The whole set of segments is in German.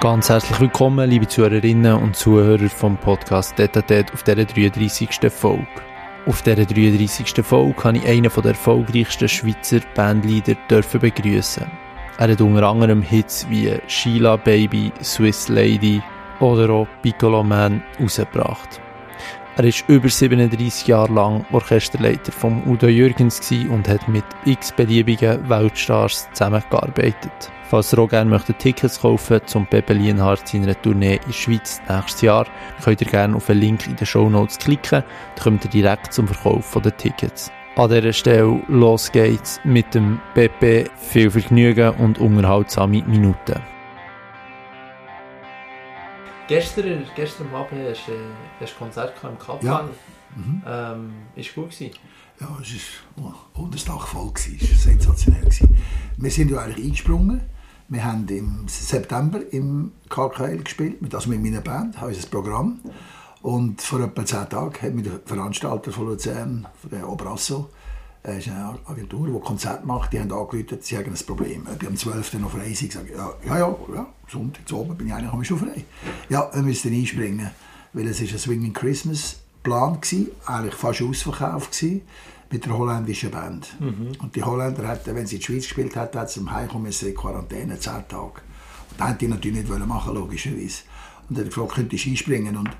Ganz herzlich willkommen, liebe Zuhörerinnen und Zuhörer vom Podcast Detatet auf dieser 33. Folge. Auf dieser 33. Folge habe ich einen der erfolgreichsten Schweizer Bandleader dürfen begrüßen. Er hat unter anderem Hits wie Sheila Baby, Swiss Lady oder auch Piccolo Man rausgebracht. Er ist über 37 Jahre lang Orchesterleiter von Udo Jürgens und hat mit x-beliebigen Weltstars zusammengearbeitet. Falls ihr auch gerne möchtet Tickets kaufen zum Pepe Lienhardt seiner Tournee in Schweiz nächstes Jahr, könnt ihr gerne auf den Link in den Show Notes klicken, dann kommt ihr direkt zum Verkauf der Tickets. An dieser Stelle los geht's mit dem Pepe. Viel Vergnügen und unterhaltsame Minuten. Gestern, gestern Abend hast du ein Konzert im Kaplan. Ja. Mhm. Ähm, ist gut gewesen? Ja, es war oh, Dach voll. Es war sensationell. Gewesen. Wir sind ja eigentlich eingesprungen. Wir haben im September im KKL gespielt, also mit meiner Band, haben unser Programm. Und vor etwa zehn Tagen hat mir der Veranstalter von Luzern, von der Obrasso, das ist eine Agentur, die Konzerte macht, die haben angerufen, sie haben ein Problem. Ob ich am 12. noch frei sind, sage ja, ja, ja, ja, Sonntag zu oben bin ich eigentlich schon frei. Ja, wir müssen einspringen, weil es ist ein Swinging Christmas Plan war, eigentlich fast ausverkauft gewesen, mit der holländischen Band. Mhm. Und die Holländer hatten, wenn sie in die Schweiz gespielt hat, hat sie Heimkommen in Quarantäne, 10 Tage. Und das wollten die natürlich nicht machen, logischerweise. Und dann gefragt, könntest du einspringen? Und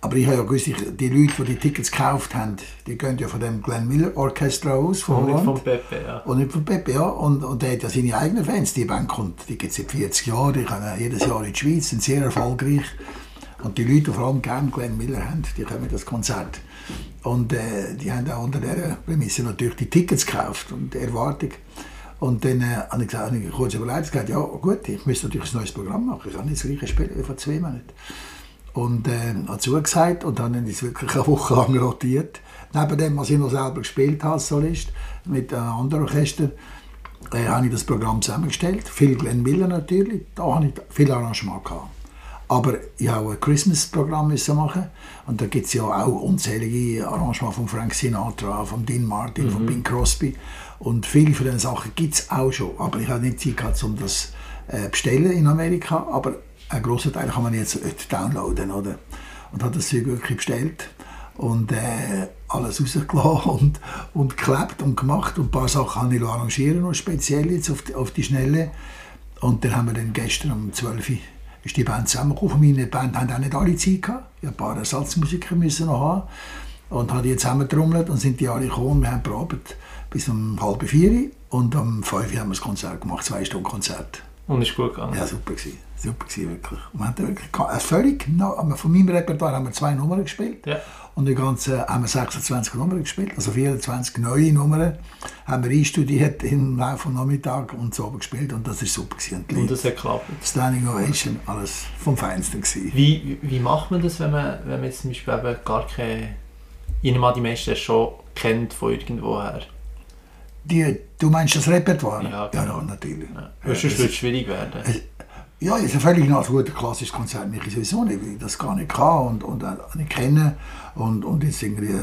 aber ich habe ja gewusst, die Leute, die die Tickets gekauft haben, die gehen ja von dem Glenn Miller Orchestra aus, von Und nicht von Pepe, ja. Und nicht von Pepe, ja. Und, und der hat ja seine eigenen Fans. Die Band kommt, die gibt es seit 40 Jahren, die kommen jedes Jahr in die Schweiz, sind sehr erfolgreich. Und die Leute, die vor allem gerne Glenn Miller haben, die kommen das Konzert. Und äh, die haben auch unter dieser Prämisse natürlich die Tickets gekauft und die Erwartung. Und dann äh, habe ich, gesagt, habe ich kurz überlegt, gesagt, ja gut, ich müsste natürlich ein neues Programm machen. Ich kann nicht das gleiche spielen wie vor zwei Monaten. Und äh, habe zugesagt und dann ist wirklich eine Woche lang rotiert. Neben dem, was ich noch selber gespielt habe als Solist, mit einem anderen Orchester, äh, habe ich das Programm zusammengestellt. Viel Glenn Miller natürlich, da habe ich viel Arrangement gehabt. Aber ich habe auch ein Christmas-Programm machen und da gibt es ja auch unzählige Arrangements von Frank Sinatra, von Dean Martin, mhm. von Bing Crosby und viele von diesen Sachen gibt es auch schon. Aber ich habe nicht Zeit gehabt, um das äh, bestellen in Amerika, aber ein grosser Teil kann man jetzt downloaden, oder? Und habe das Zeug wirklich bestellt und äh, alles rausgelassen und, und geklebt und gemacht und ein paar Sachen habe ich arrangieren noch speziell jetzt auf die, auf die Schnelle und dann haben wir dann gestern um 12 Uhr ist die Band zusammengekommen. Meine Band haben auch nicht alle Zeit gehabt. Ich ein paar Ersatzmusiker müssen noch haben und haben die zusammengetrommelt und sind die alle gekommen. Wir haben probiert bis um halb vier und um fünf Uhr haben wir das Konzert gemacht, zwei Stunden Konzert. Und ist gut gegangen? Ja, super gewesen. Super gewesen, wirklich. Und wir haben wirklich äh, völlig, von meinem Repertoire haben wir zwei Nummern gespielt. Ja. Und die ganzen haben wir 26 Nummern gespielt, also 24 neue Nummern haben wir einstudiert im Laufe des Nachmittags und so gespielt und das ist super gewesen. Und, und das hat geklappt? Standing Ovation, alles vom Feinsten gewesen. Wie, wie macht man das, wenn man, wenn man jetzt zum Beispiel eben gar keine, ich nehme die meisten schon kennt von irgendwoher? Die, du meinst das Repertoire? Ja, genau. ja, ja natürlich. Ja. Sonst würde es schwierig werden. Es, ja, ist ein völlig nach guter klassisches Konzert mich sowieso nicht, weil ich das gar nicht kann und, und auch nicht kenne. Und, und jetzt irgendwie,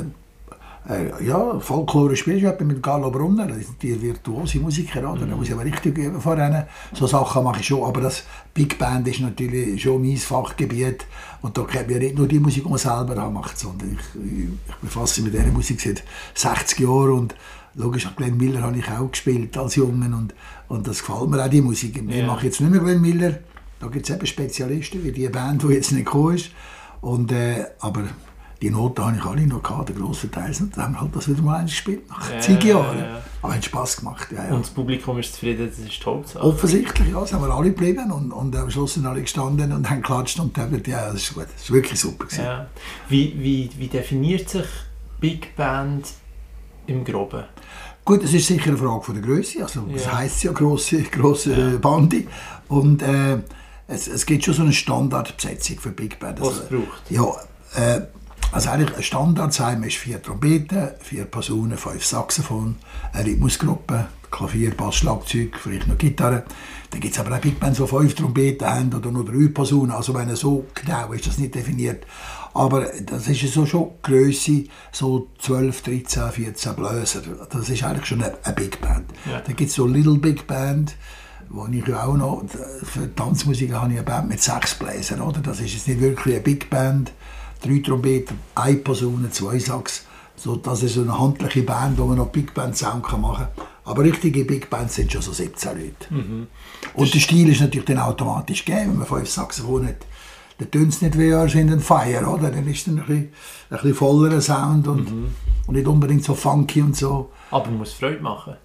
äh, ja, Folklore spielst du mit Gallo Brunner, das sind die virtuose Musiker, oder? Mhm. da muss ich aber richtig üben von denen. So Sachen mache ich schon, aber das Big Band ist natürlich schon mein Fachgebiet und da kennt mir nicht nur die Musik, die man selber macht, sondern ich, ich, ich befasse mich mit dieser Musik seit 60 Jahren und logisch, Glenn Miller habe ich auch gespielt als Jungen und, und das gefällt mir auch, die Musik. Ich yeah. mache jetzt nicht mehr Glenn Miller, da gibt es eben Spezialisten, wie die Band, die jetzt nicht gekommen ist. Und, äh, aber die Noten habe ich alle noch gehabt, der grosse Teil. Und dann haben wir halt das wieder mal gespielt, nach ja, zig Jahren. Ja, ja. Aber hat Spass gemacht. Ja, Und das Publikum ist zufrieden, das ist toll. Offensichtlich, ja, sind wir alle geblieben und, und am Schluss sind alle gestanden und haben geklatscht und haben ja, das ist gut, das ist wirklich super. Ja. Wie, wie, wie definiert sich Big Band im Groben? Gut, es ist sicher eine Frage von der Größe. Also, ja. Das heisst ja grosse, grosse ja. Bande. Und äh, es, es gibt schon so eine Standardbesetzung für Big Band. Was also, braucht? Ja, äh, also eigentlich ein Standardsheim ist vier Trompeten, vier Personen, fünf Saxophon, eine Rhythmusgruppe, Klavier, Bass, Schlagzeug, vielleicht noch Gitarre. Dann gibt es aber auch Big Bands, die fünf Trompeten haben oder nur drei Personen. Also wenn so genau ist das nicht definiert. Aber das ist so schon Größe, so 12, 13, 14 Bläser. Das ist eigentlich schon eine, eine Big Band. Ja. Dann gibt es so Little Big Band, wo ich auch noch, für Tanzmusik habe ich eine Band mit sechs Bläsern, oder? Das ist jetzt nicht wirklich eine Big Band, drei Trompeten, eine Posaune, zwei Sax. So, das ist so eine handliche Band, wo man noch Big Band Sound machen kann. Aber richtige Big Bands sind schon so 17 Leute. Mhm. Und der Stil ist natürlich dann automatisch gegeben, wenn man fünf Saxophone hat. Dann tönt es nicht wie in Fire, oder? Dann ist es ein bisschen, ein bisschen vollerer Sound und, mhm. und nicht unbedingt so funky und so. Aber man muss Freude machen.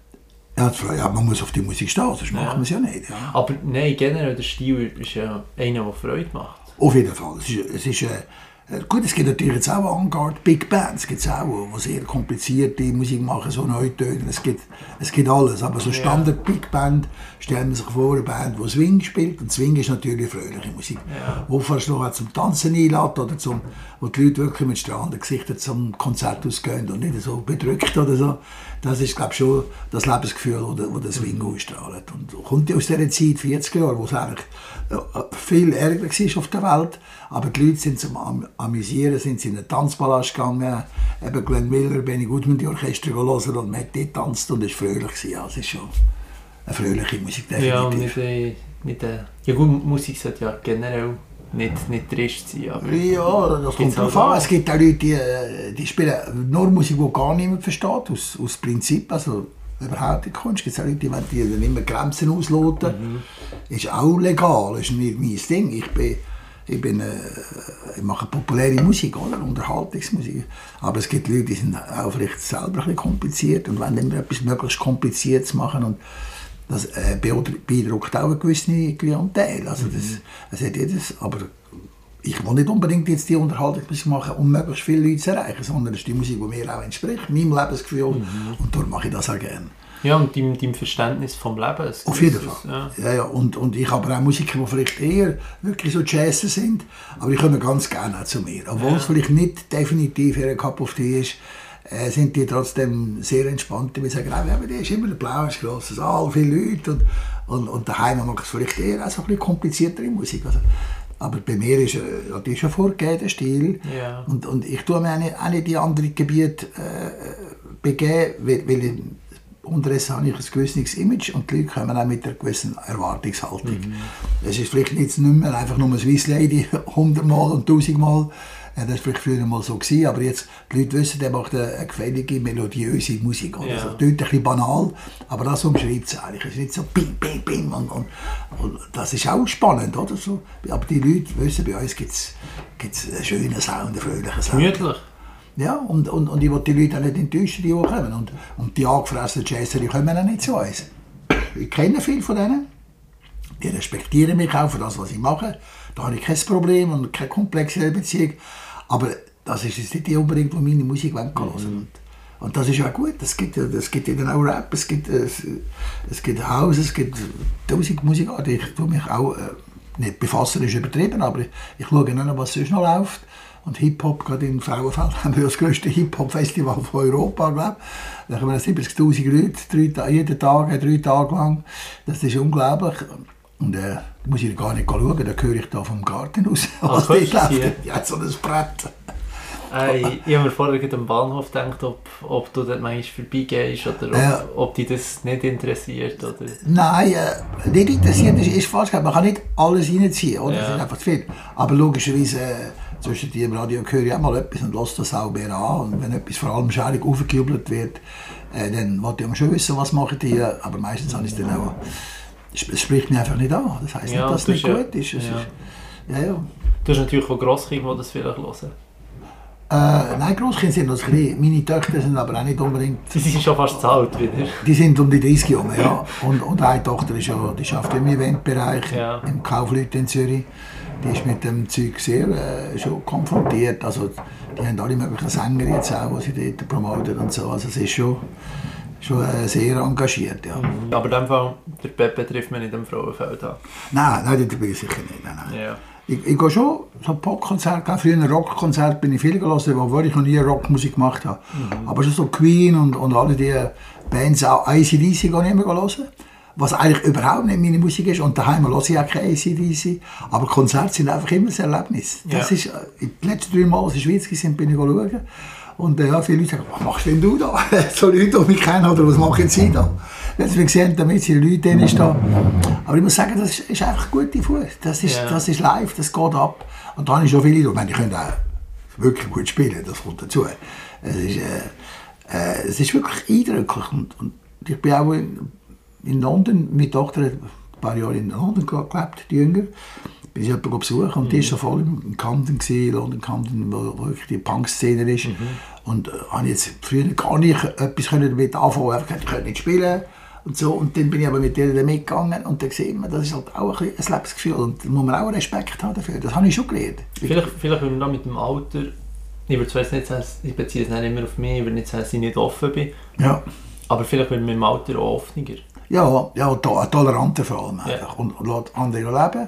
Ja, ja, man muss auf die Musik stehen, sonst ja. machen wir es ja nicht. Ja. Aber nein, generell der Stil ist ja einer, der Freude macht. Auf jeden Fall. Es ist, es ist, äh, gut, es gibt natürlich jetzt auch Avantgarde Big Bands, gibt's auch, die sehr komplizierte Musik machen, so Neutöne. Es gibt, es gibt alles. Aber so Standard Big Band stellen man sich vor, eine Band, die Swing spielt. Und Swing ist natürlich fröhliche Musik. Ja. Wo fast noch zum Tanzen einlädt oder zum, wo die Leute wirklich mit strahlenden Gesichtern zum Konzert ausgehen und nicht so bedrückt oder so. Das ist, glaube ich, schon das Lebensgefühl, das der Swing ausstrahlt. Und kommt ja aus dieser Zeit, 40 Jahre, wo es eigentlich äh, viel ärger war auf der Welt aber die Leute sind zum Am Amüsieren, sind sie in einen Tanzpalast gegangen. Eben Glenn Miller, Benny Goodman, die Orchester hören und man hat dort getanzt und es war fröhlich. Ja, es ist schon eine fröhliche Musik, definitiv. Ja, nicht, äh, nicht äh, ja gut, Musik sollte ja generell nicht, nicht trist sein. Aber ja, das kommt drauf an. Es gibt auch Leute, die, die spielen nur Musik, die gar niemand versteht, aus, aus Prinzip. Also, überhaupt nicht Kunst. Es gibt auch Leute, die, die dann immer Grenzen ausloten. Mhm. Ist auch legal, ist nicht mein Ding. Ich bin ich, bin, äh, ich mache populäre Musik, oder? Unterhaltungsmusik. Aber es gibt Leute, die sind auch vielleicht selber ein bisschen kompliziert und wollen immer etwas möglichst Kompliziertes machen. Und das äh, beeindruckt auch eine gewisse Klientel. Also das, mhm. das hat jedes, aber ich will nicht unbedingt jetzt die Unterhaltungsmusik machen, um möglichst viele Leute zu erreichen, sondern es ist die Musik, die mir auch entspricht, meinem Lebensgefühl. Mhm. Und darum mache ich das auch gerne. Ja, und deinem, deinem Verständnis vom Leben. Auf jeden Fall. Ja. Ja, ja. Und, und ich habe auch Musiker, die vielleicht eher wirklich so Jazz sind, aber die kommen ganz gerne auch zu mir. Obwohl ja. es vielleicht nicht definitiv ihre Cup of Tea ist, äh, sind die trotzdem sehr entspannt. Die sagen, ja, aber die ist immer der Blau, ist grosses Saal, viele Leute und, und, und daheim macht es vielleicht eher auch so ein bisschen kompliziertere Musik. Also, aber bei mir ist, äh, das ist ein vorgegebener Stil. Ja. Und, und ich tue mir auch nicht, auch nicht die anderen Gebiete äh, begeben, weil, weil unterdessen habe ich ein gewisses Image und die Leute kommen auch mit einer gewissen Erwartungshaltung. Mhm. Es ist vielleicht nicht mehr einfach nur eine Swiss Lady hundertmal und tausendmal. Das war früher mal so, gewesen, aber jetzt, die Leute wissen, der macht eine gefällige, melodiöse Musik. Oder? Ja. Also, das ein bisschen banal, aber das umschreibt es eigentlich. Es ist nicht so bing, bing, bing und, und, und, das ist auch spannend, oder? So, aber die Leute wissen, bei uns gibt es einen schönen Sound, einen fröhlichen Sound. Gemütlich. Ja, und, und, und ich will die Leute auch nicht enttäuschen, die kommen. Und, und die angefressenen Jazzer, die kommen auch nicht zu uns. Ich kenne viele von denen. Die respektieren mich auch für das, was ich mache. Da habe ich kein Problem und keine komplexe Beziehung. Aber das ist jetzt nicht die unbedingt, die meine Musik hören mhm. Und das ist ja gut. Es gibt, es gibt dann auch Rap, es gibt, es, es gibt House, es gibt tausend Musikarten. Ich tue mich auch, äh, nicht befassen ist übertrieben, aber ich, ich schaue nicht, was sonst noch läuft. Und Hip-Hop, gerade in Frauenfeld, haben wir das grösste Hip-Hop-Festival von Europa, glaube Da haben wir 70'000 Leute, drei, jeden Tag, drei Tage lang. Das ist unglaublich. Und äh, da muss ich gar nicht schauen, da höre ich da vom Garten aus, was dort läuft. Ja, so ein Brett. Äh, ich habe mir vorher am Bahnhof gedacht, ob, ob du dort manchmal vorbeigehst oder ob, ja. ob dich das nicht interessiert. Oder? Nein, äh, nicht interessiert ist, ist falsch. Man kann nicht alles reinziehen, oder? Ja. das ist einfach zu viel. Aber logischerweise... Äh, zwischen die im Radio höre ich auch mal etwas und lasse das auch mehr an. Und wenn etwas vor allem schädig aufgejubelt wird, äh, dann wollte ich schon wissen, was machen die. Aber meistens habe ich es dann auch. Es spricht mich einfach nicht an. Das heisst ja, nicht, dass es nicht ja, gut ist. Es ja. Ist, ja, ja. Du hast natürlich auch Grosskinder, die das vielleicht hören. Äh, nein, Grosskinder sind noch klein. Meine Töchter sind aber auch nicht unbedingt... Sie sind schon fast zu alt wieder. Die sind um die 30 Jahre, ja. Und, und eine Tochter ist ja, die arbeitet im Eventbereich, im Kaufleute in Zürich die ist mit dem Zeug sehr äh, schon konfrontiert. Also, die haben alle möglichen Sänger jetzt auch, die sie dort promoten und so. Also es ist schon, schon äh, sehr engagiert, ja. Mhm. Aber in dem Fall, der Pepe trifft man nicht am Frauenfeld an? Nein, nein, das bin ich sicher nicht. Nein, nein. Ja. Ich, ich gehe schon so Popkonzerte, früher ein Rockkonzert bin ich viel gelesen, obwohl ich noch nie Rockmusik gemacht habe. Mhm. Aber schon so Queen und, und alle die Bands, auch ICDC gehe ich immer hören was eigentlich überhaupt nicht meine Musik ist. Und daheim höre ich auch keine ACDC. Aber Konzerte sind einfach immer ein Erlebnis. Das ja. ist, äh, die letzten drei Mal, als ich in der Schweiz war, bin ich schauen. Und äh, ja, viele Leute sagen, was machst denn du da? so Leute, die mich kennen, oder was machen sie da? Wenn wir gesehen damit sind Leute drin stehen. Aber ich muss sagen, das ist, ist einfach gute Fuß. Das ist, Ja. das ist live, das geht ab. Und da habe ich schon viele, ich meine, die können auch wirklich gut spielen, das kommt dazu. Es ist, äh, äh, es ist wirklich eindrücklich. Und, und ich bin auch in, in London, meine Tochter hat ein paar Jahre in London gelebt, die Jünger. Bin ich jemanden besuchen und die war so voll im Camden, gewesen, London Camden, wo, wo wirklich die Punk-Szene ist. Und äh, habe jetzt früher gar nicht etwas können damit anfangen, einfach ich könnte nicht spielen. Und, so. und dann bin ich aber mit denen mitgegangen und dann sieht man, das ist halt auch ein, ein Lebensgefühl und da muss man auch Respekt haben dafür. Das habe ich schon gelernt. Vielleicht, vielleicht würde man da mit dem Alter, ich würde zwar nicht sagen, ich beziehe es nicht immer auf mich, ich würde nicht sagen, dass ich nicht offen bin, Ja. aber vielleicht wird man mit dem Alter auch offener. Ja, ja to toleranter vor allem Ja. Und, und lässt andere leben.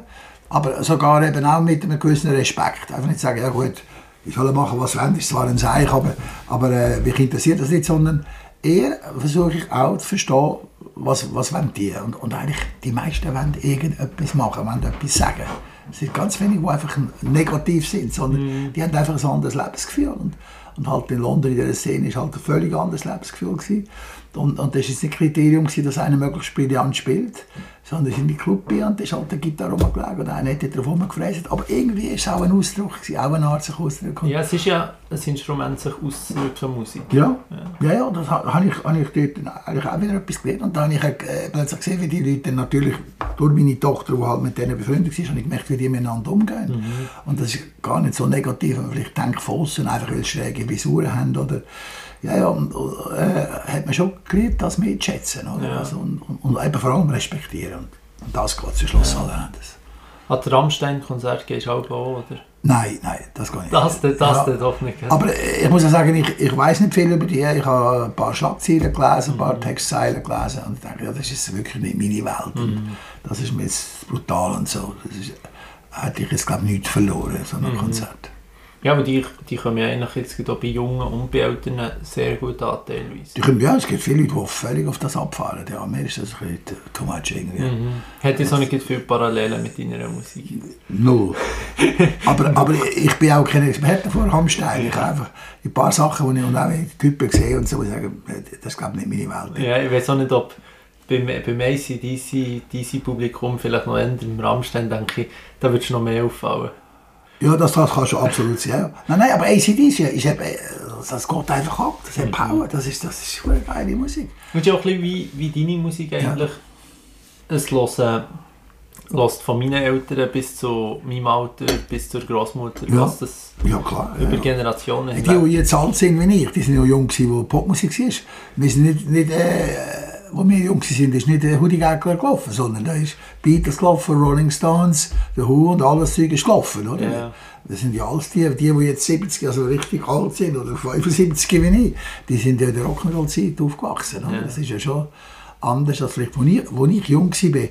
Aber sogar eben auch mit einem gewissen Respekt. Einfach nicht sagen, ja gut, ich soll machen, was wollen, ist zwar ein Seich, aber, aber äh, mich interessiert das nicht, sondern eher versuche ich auch zu verstehen, was, was wollen die. Und, und eigentlich, die meisten wollen irgendetwas machen, wollen etwas sagen. Es sind ganz wenige, die einfach negativ sind, sondern die haben einfach ein anderes Lebensgefühl. Und, und halt in London in dieser Szene ist halt ein völlig anderes Lebensgefühl gewesen. Und, und das war nicht Kriterium, gewesen, dass einer möglichst brillant spielt, sondern es sind die Club und da ist halt eine Gitarre rumgelegen und einer hat darauf rumgefräst. Aber irgendwie war es auch ein Ausdruck, gewesen, auch eine Art sich auszudrücken. Ja, es ist ja ein Instrument, sich auszudrücken, Musik. Ja, ja, ja das ha- habe ich, habe ich dort eigentlich auch wieder etwas gelernt. Und dann habe ich äh, plötzlich gesehen, wie die Leute natürlich, durch meine Tochter, die halt mit denen befreundet war, habe ich gemerkt, wie die miteinander umgehen. Und das ist gar nicht so negativ, wenn man vielleicht denkt, von aussen, einfach weil sie schräge Visuren haben oder ja, ja, und, äh, hat man schon gelernt, das mehr zu schätzen. Oder? Ja. Also, und, und, und eben vor allem respektieren. Und, und das geht zum Schluss ja. Endes. An das Rammstein-Konzert gehst du auch, oder? Nein, nein, das geht nicht. Das, das, das Ja. doch nicht. Aber ich muss ja sagen, ich, ich weiß nicht viel über die. Ich habe ein paar Schlagzeilen gelesen, ein paar Textzeilen gelesen und ich denke, ja, das ist wirklich nicht meine Welt. Und das ist mir jetzt brutal und so. Das ist, hätte ich jetzt, glaube ich, nichts verloren, so ein Konzert. Ja, aber die, die kommen ja eigentlich jetzt auch bei Jungen und bei Eltern sehr gut an, teilweise. Die können, ja, es gibt viele Leute, die völlig auf das abfahren. Ja, mir ist das ein bisschen too much irgendwie. Mhm. Hat jetzt auch nicht viele Parallelen mit deiner Musik? Null. aber, aber ich bin auch kein Experte vor Rammstein. Ich habe einfach ein paar Sachen, die ich und auch die Typen sehe und so, ich sage, das ist glaube ich nicht meine Welt. Ja, ich weiß auch nicht, ob beim, beim ACDC, DC-Publikum vielleicht noch eher im Rammstein, denke ich, da würdest du noch mehr auffallen. Ja, das, das kannst du absolut sein. Ja. Nein, nein, aber ACDC, ist eben, äh, das geht einfach ab. Das hat Power. Das ist, das ist eine geile Musik. Und ist auch ein bisschen wie, wie deine Musik eigentlich. Es hören, hört von meinen Eltern bis zu meinem Alter, bis zur Großmutter, Ja. was das Ja, klar. Ja, über ja. Generationen Die, die jetzt alt sind wie ich, die sind ja jung gewesen, wo Popmusik war. Wir sind nicht, nicht äh, wo wir jung waren, ist nicht der Hoodie Gagler gelaufen, sondern da ist Beatles gelaufen, Rolling Stones, The Who und alles Zeug ist gelaufen, oder? Ja. Das sind ja alles die, die, die jetzt 70, also richtig alt sind, oder 75 wie ich, die sind ja in der Rock'n'Roll-Zeit aufgewachsen, oder? Ja. Das ist ja schon anders als vielleicht, als ich, als ich jung war.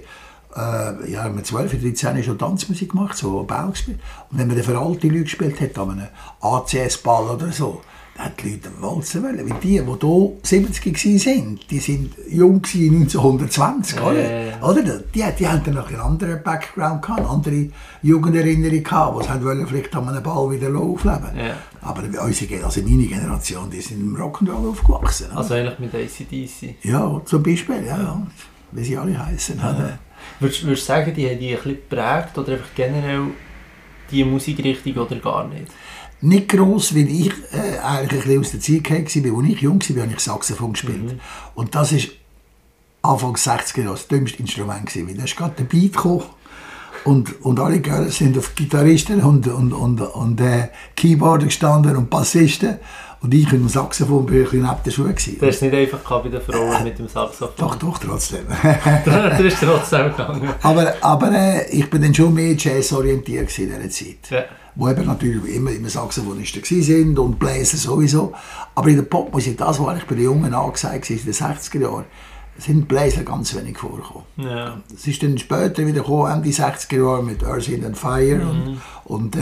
Äh, ja, mit 12, 13 habe ich schon Tanzmusik gemacht, so Bau gespielt. Und wenn man dann für alte Leute gespielt hat, an einem ACS-Ball oder so, hat die Leute Walzen wollen. Weil die, die hier 70 waren, die sind jung gewesen 1920, Ja, oder? ja, ja. oder? Die, die haben dann noch einen anderen Background gehabt, eine andere Jugenderinnerung gehabt, die wollen vielleicht an einem Ball wieder aufleben Ja. Aber unsere, also meine Generation, die sind im Rock'n'Roll aufgewachsen. oder? Also eigentlich mit ACDC. ja, zum Beispiel, ja, ja. Wie sie alle heißen. oder? Würdest würdest du sagen, die haben die ein bisschen geprägt oder einfach generell die Musikrichtung oder gar nicht? Nicht gross, weil ich äh, eigentlich ein bisschen aus der Zeit war. Als ich jung war, habe ich Saxophon gespielt. Und das ist Anfang 60er Jahre das dümmste Instrument. Gewesen, weil da ist gerade der Beat gekommen. Und, und alle Girls sind auf Gitarristen und, und, und, und äh, Keyboarder gestanden und Bassisten. Und ich dem Saxophon bin bisschen neben der. Gewesen. Du es nicht einfach bei den Frauen mit dem Saxophon. Doch, doch, trotzdem. Der ist trotzdem gegangen. aber aber äh, ich bin dann schon mehr Jazz-orientiert in dieser Zeit. Ja. Wo eben natürlich immer, immer Saxophonisten sind und Bläser sowieso. Aber in der Popmusik, das war eigentlich bei den Jungen angesagt war, in den 60er Jahren, sind Bläser ganz wenig vorgekommen. Ja. Es ist dann später wieder gekommen, Ende 60er Jahre mit Earth, Wind and Fire Mhm. und, und äh,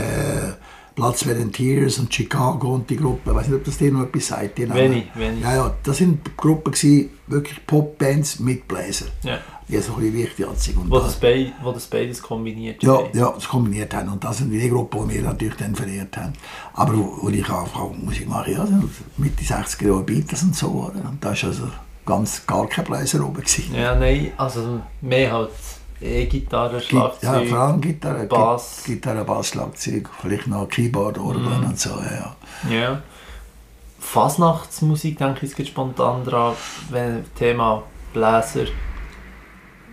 Blood, Sweat and Tears und Chicago und die Gruppe. Ich weiß nicht, ob das dir noch etwas sagt. Wenig, wenig. Ja, ja, das sind Gruppen gewesen, wirklich Popbands mit Bläser. Ja. Die so ein bisschen anziehen. Und Wo, das- wo das beides kombiniert ja, ist. ja, das kombiniert haben. Und das sind die Gruppen, die wir natürlich dann verehrt haben. Aber wo, wo ich angefangen Musik mache, ja, also Mitte 60er Jahre Beatles und so. Oder? Und das ist also ganz gar kein Bläser oben. Gewesen. Ja, nein, also mehr halt E-Gitarre, Schlagzeug, Ja, vor allem Gitarre, Bass. Gitarre, Bass, Schlagzeug, vielleicht noch Keyboard, Orgeln Mhm. und so. Ja. Ja. Fasnachtsmusik denke ich, geht spontan dran, wenn Thema Bläser.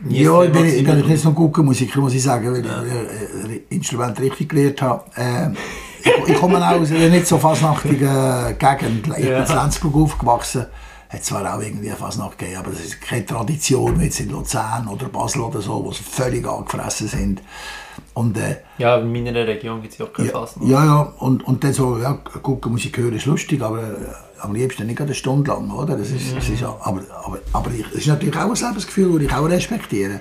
Ja, ich Thema bin, ich nicht so ein guter Musiker, muss ich sagen, weil ich äh, Instrument richtig gelernt habe. Ähm, ich, ich komme auch aus einer nicht so fasnachtigen Gegend. Ich Ja. bin in Lenzburg aufgewachsen. Hat zwar auch irgendwie eine Fasnacht gegeben, aber das ist keine Tradition wie jetzt in Luzern oder Basel oder so, wo sie völlig angefressen sind. Und, äh, Ja, in meiner Region gibt es ja auch keine ja, Fasnacht. ja, ja, und, und dann so, ja, gucken Musik hören ist lustig, aber äh, am liebsten nicht eine Stunde lang, oder? Das ist, das ist, ja- aber aber, aber ich, das ist natürlich auch ein Lebensgefühl, das ich auch respektiere.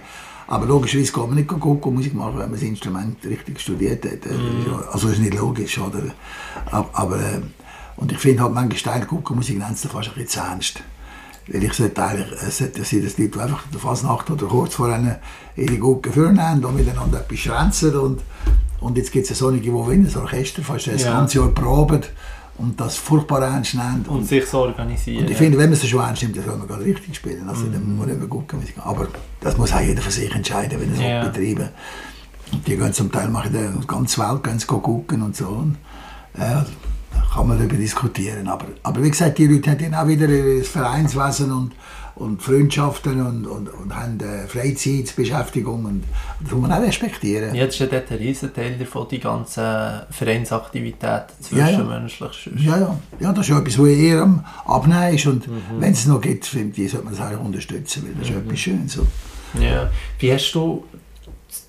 Aber logischerweise kann man nicht gucken Musik machen, wenn man das Instrument richtig studiert hat. Äh, ist ja- Also ist nicht logisch, oder? Aber, aber äh, und ich finde halt manchmal Steil gucken Musik nennt es fast ein bisschen zu ernst. Weil ich sollte eigentlich, es sollte sein, dass die Leute einfach in der Fasnacht oder kurz vor einer ihre Führer haben und miteinander etwas schwänzen und, und jetzt gibt es solche, die gewinnen, das Orchester, fast das Ja. ganze Jahr proben und das furchtbar ernst nehmen. Und sich so organisieren. Und ich finde, wenn man es schon ernst nimmt, dann soll man gerade richtig spielen. Also, dann muss man eben machen. Aber das muss auch jeder für sich entscheiden, wenn er es Ja. betreiben Und die gehen zum Teil machen die ganze Welt gehen gucken und so. Und, ja, da kann man darüber diskutieren. Aber, aber wie gesagt, die Leute haben dann auch wieder das Vereinswesen und, und Freundschaften und, und, und haben äh, Freizeitbeschäftigung. Und das muss man auch respektieren. Das ist ja dort ein Riesenteil davon, die ganzen Vereinsaktivitäten Ja, ja. zwischenmenschlich. Ja, ja. ja, das ist ja etwas, was eher am Abnehmen ist. Und wenn es noch gibt, finde ich, sollte man das eigentlich unterstützen, weil das ist etwas Schönes. So. Ja. Wie hast du,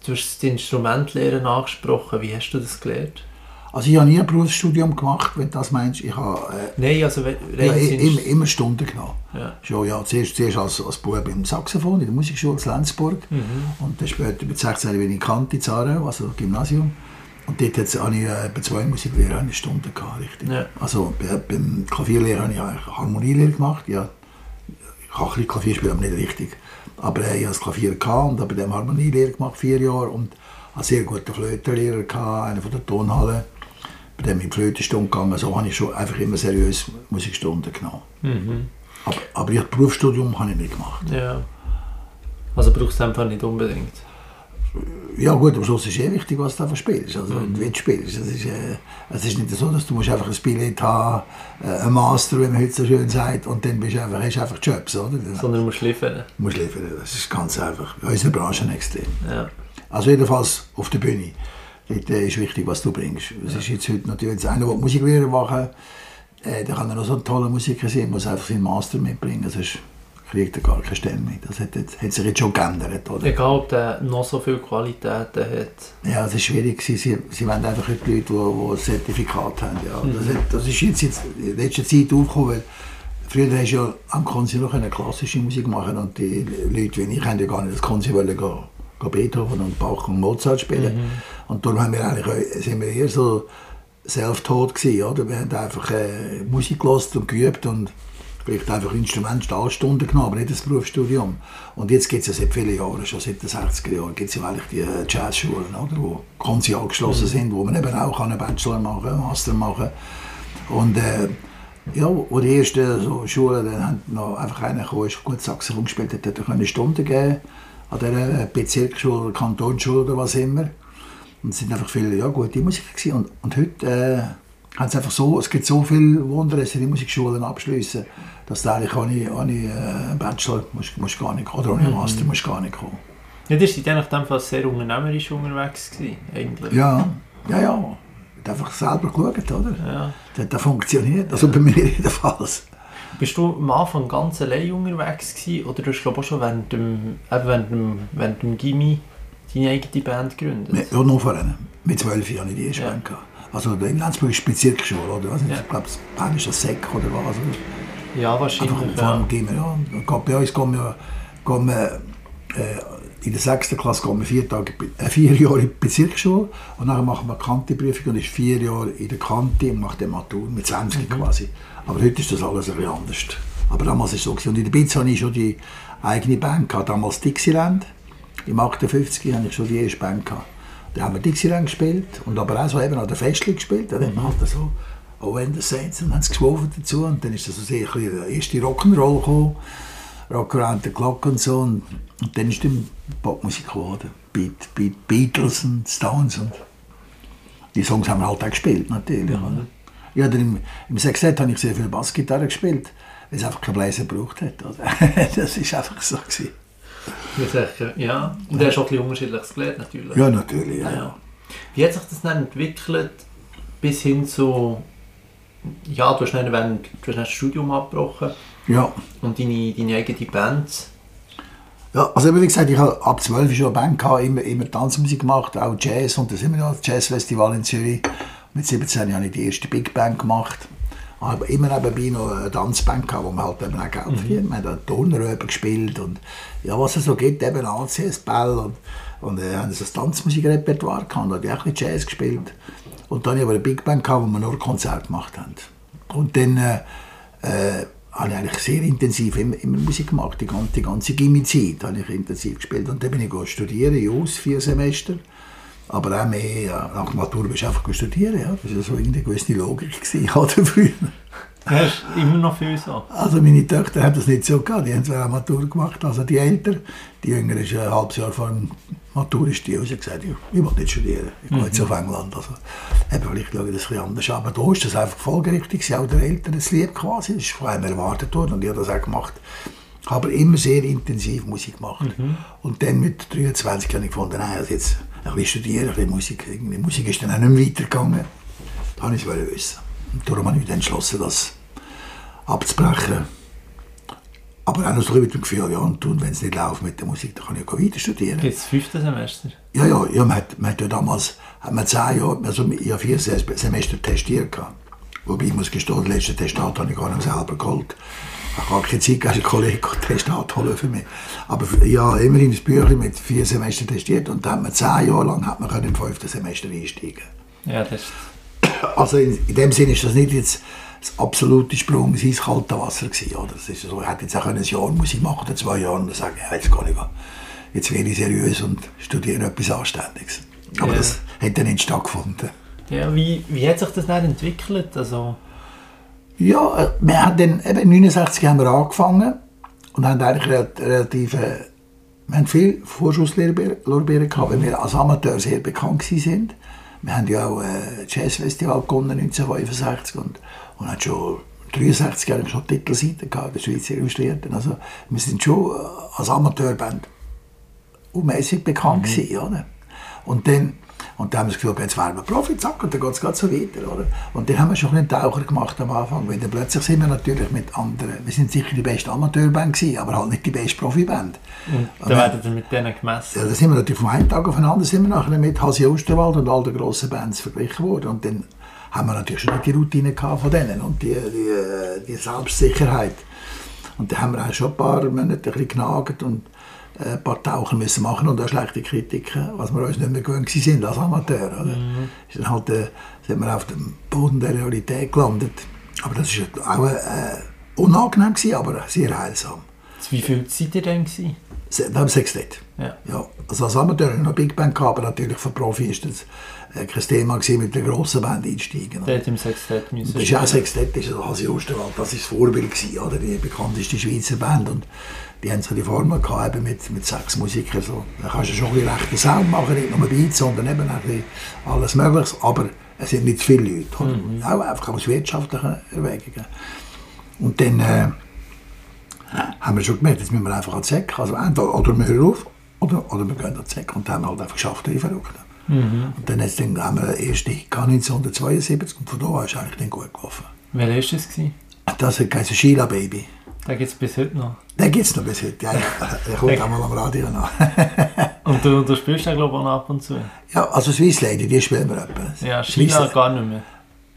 du hast das Instrumentlehren angesprochen, wie hast du das gelernt? Also ich habe nie ein Berufsstudium gemacht, wenn du das meinst. Ich habe äh, Nein, also ja, immer, immer Stunden genommen. Ja. Schon, ja, zuerst, zuerst als, als Bub im Saxophon in der Musikschule in Lenzburg. Mhm. Und dann später mit 16 bin ich in Kant in Zarau, also Gymnasium. Und dort habe ich äh, bei zwei Musiklehrer eine Stunde gehabt, richtig. Ja. Also bei, beim Klavierlehrer habe ich eigentlich Harmonielehre gemacht. Ja, ich kann ein bisschen Klavier spielen, aber nicht richtig. Aber äh, ich hatte das Klavier gehabt und habe bei dem Harmonielehre gemacht, vier Jahre. Und einen sehr guten Flötenlehrer gehabt, einen von der Tonhalle. Bei dem in die Flötenstunde gegangen. So habe ich schon einfach immer seriös Musikstunden genommen. Mhm. Aber, aber ich, Berufsstudium habe ich nicht gemacht. Ja. Also brauchst du einfach nicht unbedingt. Ja gut, am Schluss ist eh wichtig, was du davon spielst, also Mhm. wie du spielst. Es ist, äh, es ist nicht so, dass du musst einfach ein Billett haben, äh, ein Master, wie man heute so schön sagt, und dann bist du einfach, hast du einfach Jobs, oder? Du Sondern du musst liefern. musst liefern, das ist ganz einfach. In unserer Branche extrem. Ja. Also jedenfalls auf der Bühne. Dort äh, ist wichtig, was du bringst. Es ist jetzt heute natürlich, wenn einer will Musiklehrer machen äh, dann kann er noch so ein toller Musiker sein, muss einfach seinen Master mitbringen, sonst kriegt er gar keine Stelle mehr. Das hat, jetzt- hat sich jetzt schon geändert, oder? Egal, ob der noch so viele Qualitäten hat. Ja, das ist schwierig. Sie, sie wollen einfach heute Leute, die, die ein Zertifikat haben. Ja. Das, hat, das ist jetzt, jetzt in letzter Zeit aufgekommen, weil früher hast du ja am Konzi noch eine klassische Musik machen und die Leute wie ich haben ja gar nicht das wollen gehen, gehen Beethoven und Bach und Mozart spielen. Und darum haben wir eigentlich, sind wir eher so self-taught gewesen, oder? Wir haben einfach äh, Musik gehört und geübt und vielleicht einfach Instrument Stahlstunden genommen, aber nicht das Berufsstudium. Und jetzt gibt es ja seit vielen Jahren, schon seit den 60er Jahren, gibt es ja eigentlich die äh, Jazzschulen, oder? Wo Konzi angeschlossen sind, wo man eben auch einen Bachelor machen kann, einen Master machen Und äh, ja, wo die ersten so Schulen dann haben noch einfach einer gekommen, ist gut Saxophon gespielt hat, hat er eine Stunde geben an dieser Bezirksschule oder Kantonsschule oder was immer. Und es sind einfach viele ja, gute Musiker gewesen. Und, und heute äh, haben sie einfach so, es gibt so viele Wunder, dass sie die Musikschulen abschließen, dass du eigentlich ohne, ohne äh, Bachelor musst, musst gar nicht kommen, oder ohne Master musst gar nicht kommen. Ja, seid ja nach dem Fall sehr unternehmerisch unterwegs gewesen, eigentlich. Ja, ja, ja. Du hast einfach selber geschaut, oder? Ja. Das, das funktioniert, also bei mir jedenfalls. Bist du am Anfang ganz allein unterwegs gewesen, oder du hast glaube auch schon während dem, eben während dem, während dem Gimmi deine eigene Band gegründet? Ja, nur vor einem. Mit zwölf Jahren die erste Ja. Band gehabt. Also in Lenzburg ist Bezirksschule, oder? Was? Ja. Ich glaube, Band ist das Sek oder was. Oder? Ja, Einfach wahrscheinlich. vor Ja. dem Gimmer, ja. Bei uns gehen wir, wir äh, in der sechsten Klasse gehen wir vier, Tage, äh, vier Jahre in die Bezirksschule und dann machen wir Kanti-Prüfung und ist vier Jahre in der Kanti und macht dann Matur mit 20 quasi. Aber heute ist das alles ein bisschen anders. Aber damals war es so. gewesen. Und in der Biz hatte ich schon die eigene Band. Gehabt. Damals Dixieland. Im 58 hatte ich schon die erste Band. Gehabt. Da haben wir Dixieland gespielt und aber auch so eben an der Festli gespielt. Da hat man halt so «Oh, when the Saints» und haben sie geschwofen dazu. Und dann ist das so sehr ein der erste Rock'n'Roll gekommen. Rock Around the Clock und so. Und, und dann ist dann Popmusik geworden. Beat, Beat, Beatles und Stones und die Songs haben wir halt auch gespielt, natürlich. Mhm. Ja, dann im, im Sextett habe ich sehr viel Bassgitarre gespielt, weil es einfach kein Bläser gebraucht hat. Das war einfach so. Gewesen. Ja, und du hast auch ein bisschen Unterschiedliches gelernt, natürlich. Ja, natürlich, ja. ja. Wie hat sich das dann entwickelt, bis hin zu, ja, du hast dann, während, du hast das Studium abgebrochen ja. und deine, deine eigene Band. Ja, also wie gesagt, ich habe ab 12 schon eine Band gehabt, immer, immer Tanzmusik gemacht, auch Jazz und das immer noch das Jazzfestival in Zürich. Mit 17 habe ich die erste Big Band gemacht. Aber immer nebenbei noch eine Tanzband gehabt, wo man halt eben auch Geld mhm. verdient. Man hat Turnröben gespielt und ja, was es so gibt, eben ACS, Ball und, und äh, haben so ein Tanzmusikrepertoire gehabt, da habe auch ein bisschen Jazz gespielt. Und dann habe ich aber eine Big Band gehabt, wo wir nur Konzerte gemacht haben. Und dann äh, äh, habe ich eigentlich sehr intensiv immer, immer Musik gemacht, die ganze, die ganze Gimmi-Zeit habe ich intensiv gespielt. Und dann bin ich studieren, JUS, vier Semester. Aber auch mehr, ja, nach der Matur bist du einfach studieren. Ja. Das war so eine gewisse Logik gewesen, oder früher. Ja, ist immer noch viel so. Also meine Töchter haben das nicht so gehabt, die haben zwar auch Matur gemacht, also die Älter, die Jüngere ist ein halbes Jahr vor der Matur ist die raus gesagt, ich, ich will nicht studieren, ich gehe jetzt mhm. auf England. Also, eben, vielleicht schaue ich das ein anders Aber da ist das einfach folgerichtig, auch der Eltern das Lieb quasi, das ist von einem erwartet worden und ich habe das auch gemacht. Aber immer sehr intensiv Musik gemacht. Mhm. Und dann mit 23 habe ich gefunden, nein, also jetzt ein bisschen studieren, ein bisschen Musik. Die Musik ist dann auch nicht mehr weitergegangen. Das wollte ich wissen. Und darum habe ich mich entschlossen, das abzubrechen. Aber auch noch so mit dem Gefühl, ja, und wenn es nicht läuft mit der Musik, dann kann ich ja weiter studieren. Jetzt fünfte Semester? Ja, ja, ja man, hat, man hat ja damals hat man zehn Jahre, also ich habe vier Semester testiert. Gehabt. Wobei ich muss gestehen, das letzte Testat habe ich gar nicht selber geholt. Ich habe keine Zeit, einen Kollegen Testat holen für mich. Aber ja, immerhin das Büchlein mit vier Semestern testiert und dann hat man zehn Jahre lang hat man im fünften Semester einsteigen Ja, das Also in, in dem Sinne ist das nicht jetzt das absolute Sprung ins kalte Wasser gewesen, oder? Das ist so, ich hätte jetzt auch ein Jahr Musik machen oder zwei Jahre und sagen, ja, jetzt kann ich jetzt werde ich seriös und studiere etwas Anständiges. Aber ja. das hat dann nicht stattgefunden. Ja, wie, wie hat sich das dann entwickelt? Also ja, äh, wir haben dann, eben 69 haben wir angefangen und haben eigentlich relativ, äh, wir haben viel Vorschusslorbeeren gehabt, weil wir als Amateur sehr bekannt sind. Wir haben ja auch ein äh, Jazzfestival gewonnen 1965 und, und haben schon 63 Jahre schon Titelseiten gehabt, der Schweizer Illustrierten. Also wir sind schon als Amateurband unmäßig bekannt mhm. gewesen, oder? Und dann und dann haben wir das Gefühl, jetzt werden wir Profi, zack, und dann geht es so weiter. Oder? Und dann haben wir schon einen Taucher gemacht am Anfang, weil dann plötzlich sind wir natürlich mit anderen, wir sind sicher die beste Amateurband gewesen, aber halt nicht die beste Profiband. Und dann werden wir mit denen gemessen? Ja, da sind wir natürlich von einem Tag auf den anderen sind wir nachher mit Hasi Osterwald und all den grossen Bands verglichen worden. Und dann haben wir natürlich schon die Routine von denen und die, die, die Selbstsicherheit. Und dann haben wir auch schon ein paar Monate ein bisschen genagt und ein paar Taucher müssen machen und auch schlechte Kritiken, was wir uns nicht mehr gewöhnt sind als Amateur. Oder? Mhm. Ist dann halt, äh, sind wir auf dem Boden der Realität gelandet. Aber das war auch äh, unangenehm, gewesen, aber sehr heilsam. Wie viel seid ihr denn? Gewesen? Wir haben Sextett. Ja. Ja. Also als Amateur noch Big Band gehabt, aber natürlich für Profi ist das äh, kein Thema gewesen, mit der grossen Band einsteigen. Der im Sextett müssen. Das ist auch Sextett, das ist also Hasi Osterwald, das ist das Vorbild gewesen, oder? die bekannteste Schweizer Band. Und die haben so die Formel gehabt, eben mit, mit sechs Musikern. So. Da kannst du schon ein rechten Sound machen, nicht nur Beats, sondern eben auch alles Mögliche. Aber es sind nicht viele Leute. Mhm. Auch einfach aus wirtschaftlichen Erwägungen. Und dann äh, haben wir schon gemerkt, jetzt müssen wir einfach an den Zeck. Also entweder oder wir hören auf, oder, oder wir gehen an den Zeck. Und dann haben wir halt einfach geschafft, die Verrückten. Mhm. Und dann, jetzt, dann haben wir den ersten Hit 1972 und von da an ist es eigentlich dann gut gelaufen. Wer war das? Das heisst Sheila Baby. Den gibt es bis heute noch? Den gibt es noch bis heute, ja. Der kommt auch mal am Radio noch. und du, du spielst den, glaube ich, auch ab und zu? Ja, also Swiss Lady, die spielen wir etwa. Ja, Sheila gar nicht mehr.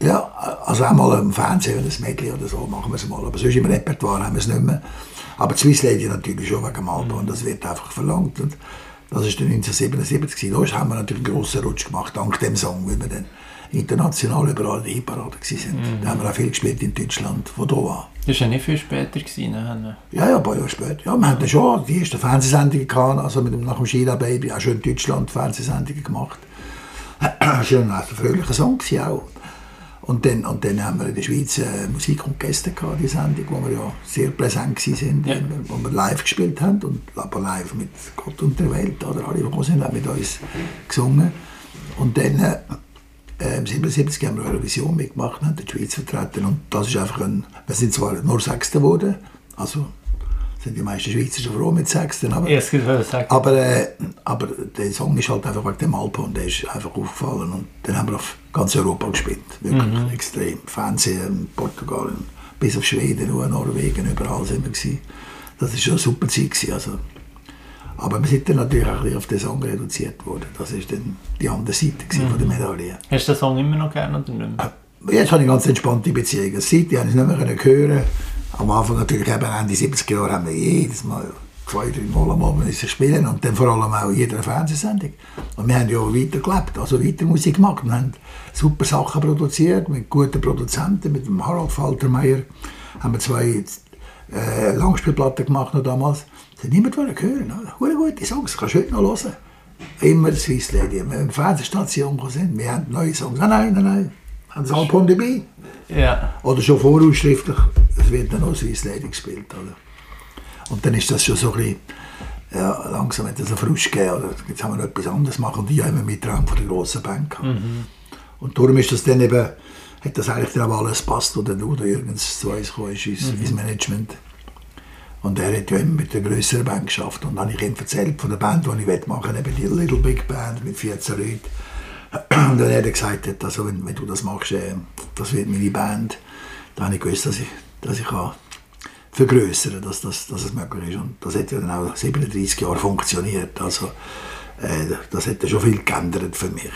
Ja, also einmal im Fernsehen, wenn das Mädchen oder so, machen wir es mal. Aber sonst im Repertoire haben wir es nicht mehr. Aber die Swiss Lady natürlich schon wegen dem Album. Und das wird einfach verlangt. Und das war dann 1977. Da haben wir natürlich einen grossen Rutsch gemacht, dank dem Song, weil wir dann international überall in der Hitparade waren. Mhm. Da haben wir auch viel gespielt in Deutschland, wo da war. Das war ja nicht viel später. Gewesen, ne? Ja, ja, ein paar Jahre später. Ja, wir hatten schon die ersten Fernsehsendungen gehabt, also mit dem, nach dem Sheila Baby, auch schon in Deutschland Fernsehsendungen gemacht. Das war ein fröhlicher Song auch. Und dann, und dann haben wir in der Schweiz äh, Musik und Gäste gehabt, die Sendung, wo wir ja sehr präsent waren, ja. wo wir live gespielt haben, und aber live mit Gott und der Welt, oder alle, die gekommen sind, haben mit uns gesungen. Und dann, äh, im 77 haben wir eine Vision mitgemacht, haben die Schweiz vertreten, und das ist einfach ein, wir sind zwar nur Sechster geworden, also sind die meisten Schweizer schon froh mit Sechsten. Aber, aber, äh, aber der Song ist halt einfach wegen dem Album, der ist einfach aufgefallen. Und dann haben wir auf ganz Europa gespielt. Wirklich mhm. extrem. Fernsehen, Portugal, bis auf Schweden, Norwegen, überall sind wir gewesen. Das war schon eine super Zeit. Gewesen, also. Aber wir sind dann natürlich auch ein bisschen auf den Song reduziert worden. Das war dann die andere Seite mhm. von der mhm. Medaille. Hast du den Song immer noch gerne oder nicht mehr? Jetzt habe ich eine ganz entspannte Beziehung. Seit ich es nicht mehr hören am Anfang natürlich eben Ende 70er Jahre haben wir jedes Mal zwei, drei Mal am Abend spielen und dann vor allem auch in jeder Fernsehsendung. Und wir haben ja auch weiter gelebt, also weiter Musik gemacht. Wir haben super Sachen produziert mit guten Produzenten, mit dem Harald Faltermeier haben wir zwei äh, Langspielplatten gemacht noch damals. Das hat niemand hören können. Oder? gute Songs, kannst du heute noch hören. Immer Swiss Lady. Wenn wir in der Fernsehstation sind, wir haben neue Songs. Nein, nein, nein, nein. Haben sie Album dabei? Ja. Oder schon vorausschriftlich, es wird dann auch Swiss Lady gespielt. Oder? Und dann ist das schon so ein bisschen, ja, langsam hat es einen Frust gegeben, oder jetzt haben wir noch etwas anderes machen. Und ich habe immer mit Traum von der grossen Bank Mhm. Und darum ist das dann eben, hat das eigentlich dann auch alles gepasst, wo der Ludo Jürgens zu uns kam, ist, ins, mhm. ins Management. Und er hat ja immer mit der grösseren Band geschafft. Und dann habe ich ihm erzählt von der Band, die ich machen will, eben die Little Big Band mit 14 Leuten. Und dann hat er gesagt, also wenn, wenn du das machst, äh, das wird meine Band, dann habe ich gewusst, dass ich, dass ich kann vergrößern kann, dass, dass, dass es möglich ist. Und das hat ja dann auch 37 Jahre funktioniert. Also äh, das hat ja schon viel geändert für mich.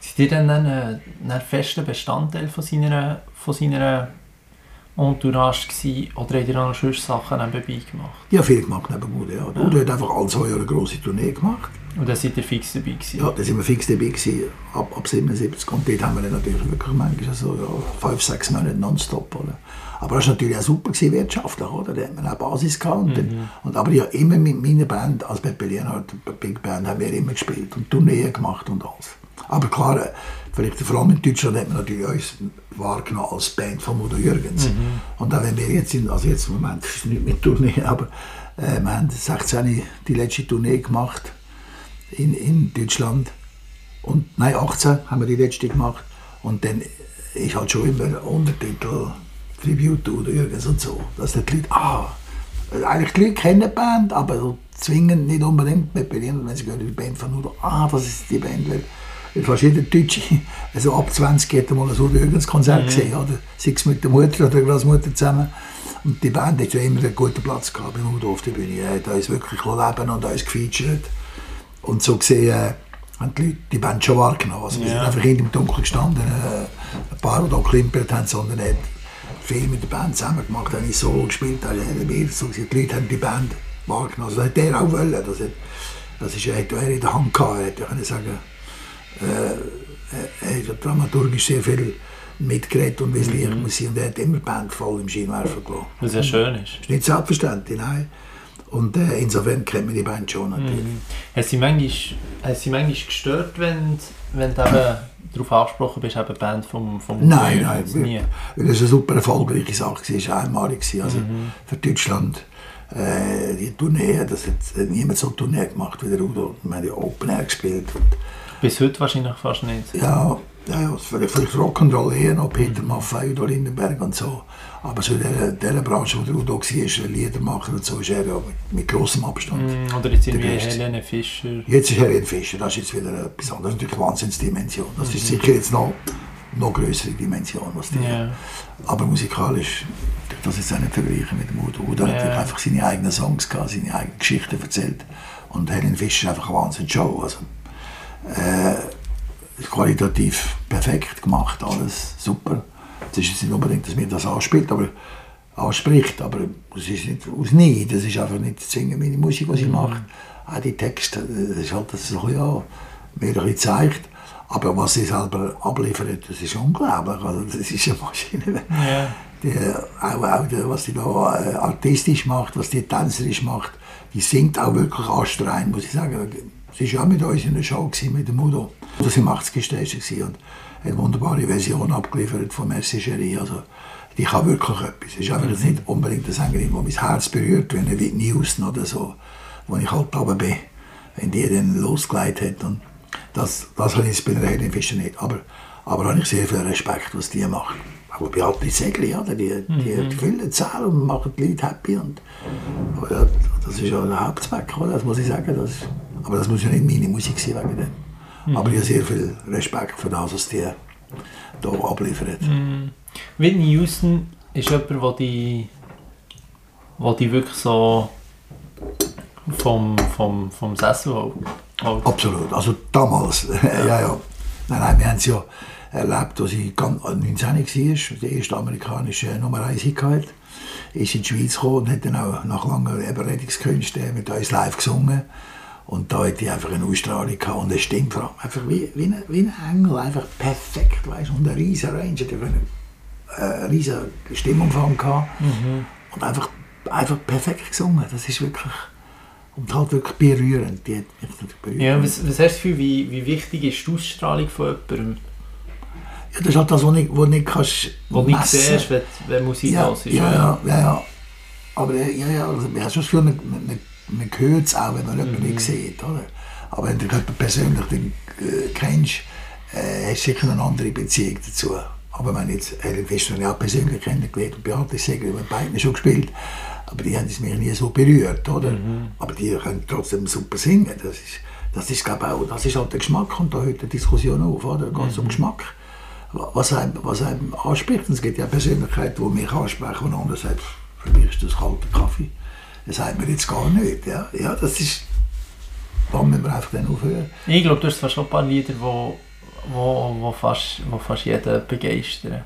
Sind ihr dann ein, ein fester Bestandteil von seiner, von seiner Entourage gewesen, oder habt ihr noch sonst Sachen nebenbei gemacht? Ja, viel gemacht nebenbei. Ja. ja. Udo hat einfach alle zwei Jahre eine grosse Tournee gemacht. Und da seid ihr fix dabei gewesen? Ja, da sind wir fix dabei gewesen, ab, ab 77. Und dort haben wir dann natürlich wirklich manchmal so ja, fünf, sechs Monate nonstop. Oder? Aber das war natürlich auch super gewesen, wirtschaftlich, oder? Da hat man auch Basis gehabt. Und, mhm. und, aber ja, immer mit meiner Band, als Pepe Leonhardt, Big Band, haben wir immer gespielt und Tourneen gemacht und alles. Aber klar, vielleicht vor allem in Deutschland hat man natürlich uns wahrgenommen als Band von Udo Jürgens. Mhm. Und auch wenn wir jetzt sind, also jetzt im Moment ist es nicht mit Tournee, aber äh, wir haben 16 die letzte Tournee gemacht in, in Deutschland. Und, nein, 18 haben wir die letzte gemacht. Und dann ist halt schon immer Untertitel Tribute oder irgendwas und so. Dass die Leute, ah, eigentlich die Leute kennen die Band, aber zwingend nicht unbedingt mit Berlin, wenn sie gehört die Band von Udo, ah, das ist die Band, weil, weil fast jeder Deutsche, also ab 20 hat mal ein Udo Jürgens Konzert mhm. gesehen, oder? Sei es mit der Mutter oder der Großmutter zusammen. Und die Band hat ja immer einen guten Platz gehabt beim Udo auf der Bühne. Er hat uns wirklich leben und uns gefeatured. Und so gesehen äh, haben die Leute die Band schon wahrgenommen. Also, wir sind einfach in im Dunkeln gestanden, äh, ein paar, die da geklimpert haben, sondern er hat viel mit der Band zusammen gemacht, habe ich Solo gespielt, also wir, so, die Leute haben die Band wahrgenommen. Also, das hat er auch wollen. Das, hat, das ist, hat er in der Hand gehabt. Er hätte sagen, äh, er hat dramaturgisch sehr viel mitgeredet und wie es mhm. Und er hat immer die Band voll im Scheinwerfer gelassen. Was ja schön ist. Das ist nicht selbstverständlich, nein. Und äh, insofern kennt man die Band schon natürlich. Mhm. Hat sie manchmal, hat sie manchmal gestört, wenn, wenn du eben darauf angesprochen bist, eben Band vom, vom Nein, nein, nie. weil es eine super erfolgreiche Sache war, es war einmalig. Also mhm. für Deutschland äh, die Tournee, das hat niemand so eine Tournee gemacht wie der Udo. Wir haben ja Open Air gespielt. Und Bis heute wahrscheinlich fast nicht. Ja, ja, ja vielleicht Rock'n'Roll eher noch, Peter. Maffei oder Lindenberg und so. Aber so in dieser, Branche, wo der Udo war, Liedermacher und so, ist er ja mit, grossem Abstand. Mm, oder jetzt irgendwie Helene Fischer. Jetzt ist Helene Fischer, das ist jetzt wieder etwas anderes. Natürlich Wahnsinnsdimension. Das mhm. ist sicher jetzt noch noch größere Dimension, was die yeah. Aber musikalisch, das ist auch nicht vergleichen mit dem Udo. Udo yeah. hat einfach seine eigenen Songs gehabt, seine eigenen Geschichten erzählt. Und Helen Fischer ist einfach eine Wahnsinns-Show. Also, äh, qualitativ perfekt gemacht, alles super. Es ist jetzt nicht unbedingt, dass mir das anspielt, aber anspricht, aber es ist nicht aus nie, das ist einfach nicht singen meine Musik, was ich mhm. mache. Auch die Texte, das ist halt das so, ja, mir ein bisschen zeigt. Aber was sie selber abliefert, das ist unglaublich. Also das ist eine Maschine. Ja. Die, auch, auch die, was sie da äh, artistisch macht, was die tänzerisch macht, die singt auch wirklich anstrengend, muss ich sagen. Sie war auch mit uns in der Show, gewesen, mit dem Udo. Das war im 80er und hat eine wunderbare Version abgeliefert von Messagerie. Also, die kann wirklich etwas. Es ist einfach nicht unbedingt eine Sängerin, die mein Herz berührt, wie eine Whitney Houston oder so, wo ich halt oben bin, wenn die dann losgeleitet hat. Und das, das habe ich bei der Helene Fischer nicht. Aber, aber habe ich sehr viel Respekt, was die macht. Aber Beatrice Segli, oder? die, die, mhm. füllen Zahlen und machen die Leute happy. Und, ja, das ist ja der Hauptzweck, oder? das muss ich sagen. Das, aber das muss ja nicht meine Musik sein wegen dem. Mhm. Aber ich habe sehr viel Respekt für das, was die hier abliefern. Mhm. Whitney Houston ist jemand, der die, wo die wirklich so vom, vom, vom Sessel hält. Absolut. Also damals, ja, ja. ja. Nein, nein, wir haben es ja erlebt, als ich 19 war, der erste amerikanische Nummer 1 Hit hatte. Ist in die Schweiz gekommen und hat dann auch nach langer Überredungskünsten mit uns live gesungen. Und da hatte ich einfach eine Ausstrahlung gehabt und eine Stimme vor allem einfach wie, wie, ein, wie ein Engel, einfach perfekt, weißt und eine riesige Range, hatte einen äh, riesigen Stimmumfang gehabt mhm. und einfach, einfach perfekt gesungen, das ist wirklich und halt wirklich berührend, die hat mich berührt. Ja, was, was hast du für wie, wie wichtig ist die Ausstrahlung von jemandem? Ja, das ist halt das, was nicht, was nicht kannst Wo nicht siehst, wenn, wenn Musik ja, ist. Ja, ja, ja, ja. Aber ja, ja, also, ich habe schon das Gefühl, man, man, man hört es auch, wenn man jemanden mhm. nicht sieht. Oder? Aber wenn du jemanden persönlich den, äh, kennst, äh, hast du sicher eine andere Beziehung dazu. Aber wenn jetzt Helen Fischer ja persönlich kennengelernt und Beate Segel, wir haben beide schon gespielt, aber die haben es mich nie so berührt, oder? Mhm. Aber die können trotzdem super singen. Das ist, das ist, glaube auch, das ist halt der Geschmack und da hört die Diskussion auf, oder? Da geht es mhm. um Geschmack. Was einem, was einem anspricht. Und es gibt ja Persönlichkeiten, die mich ansprechen und andere sagen, für mich ist das kalter Kaffee. Das sagt man jetzt gar nicht. Ja, ja das ist. Da müssen wir einfach dann aufhören. Ich glaube, du hast schon ein paar Lieder, wo, wo, wo, fast, wo fast jeden begeistern.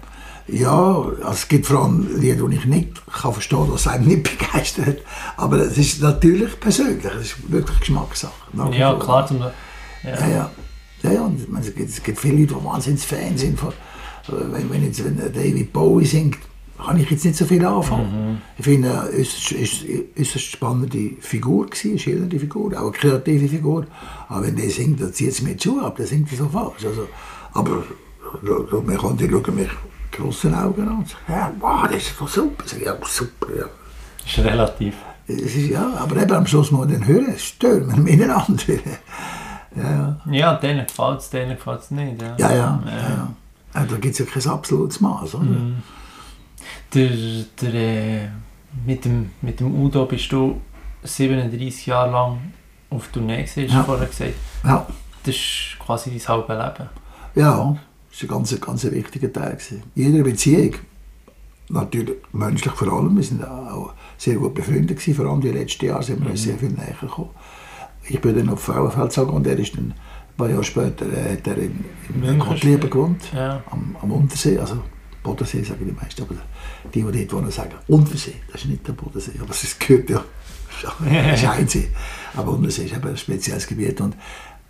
Ja, also es gibt vor allem Lieder, die ich nicht kann verstehen kann, was einem nicht begeistert. Aber es ist natürlich persönlich, es ist wirklich Geschmackssache. Ja, klar. Zum, ja. ja, ja. ja, ja und es, gibt, es gibt viele Leute, die wahnsinnig Fans sind. Von, wenn, wenn, jetzt, wenn David Bowie singt, kann ich jetzt nicht so viel anfangen. Mhm. Ich finde, es ist eine spannende Figur, eine schillernde Figur, auch eine kreative Figur. Aber wenn der singt, dann zieht es mir zu ab, dann singt er so falsch. Also, aber man kann die schauen mich grossen Augen an ja, wow, das ist super. Ja, super, ja. Das ist relativ. Es ist, ja, aber eben am Schluss muss man dann hören, stören wir miteinander. ja, ja. ja, denen gefällt es, denen gefällt es nicht. Ja, ja. ja, ja. ja. Da gibt es ja kein absolutes Maß, oder? Mhm der, der, äh, mit, dem, mit dem Udo bist du 37 Jahre lang auf Tournee gewesen, ja. vorher gesagt. Ja. Das ist quasi dein halbes Leben. Ja, das war ein ganz, ganz wichtiger Teil. Gewesen. Jede Beziehung, natürlich menschlich vor allem, wir sind auch sehr gut befreundet gewesen, vor allem die letzten Jahre sind wir mhm. sehr viel näher gekommen. Ich bin dann auf Frauenfeld und er ist dann ein paar Jahre später äh, hat er in, in Gottlieben gewohnt, ja. am, am Untersee, also Bodensee sagen die meisten, aber die, die dort wohnen, sagen Untersee. Das ist nicht der Bodensee, aber es gehört ja, das ist Einsee. Aber Untersee ist eben ein spezielles Gebiet und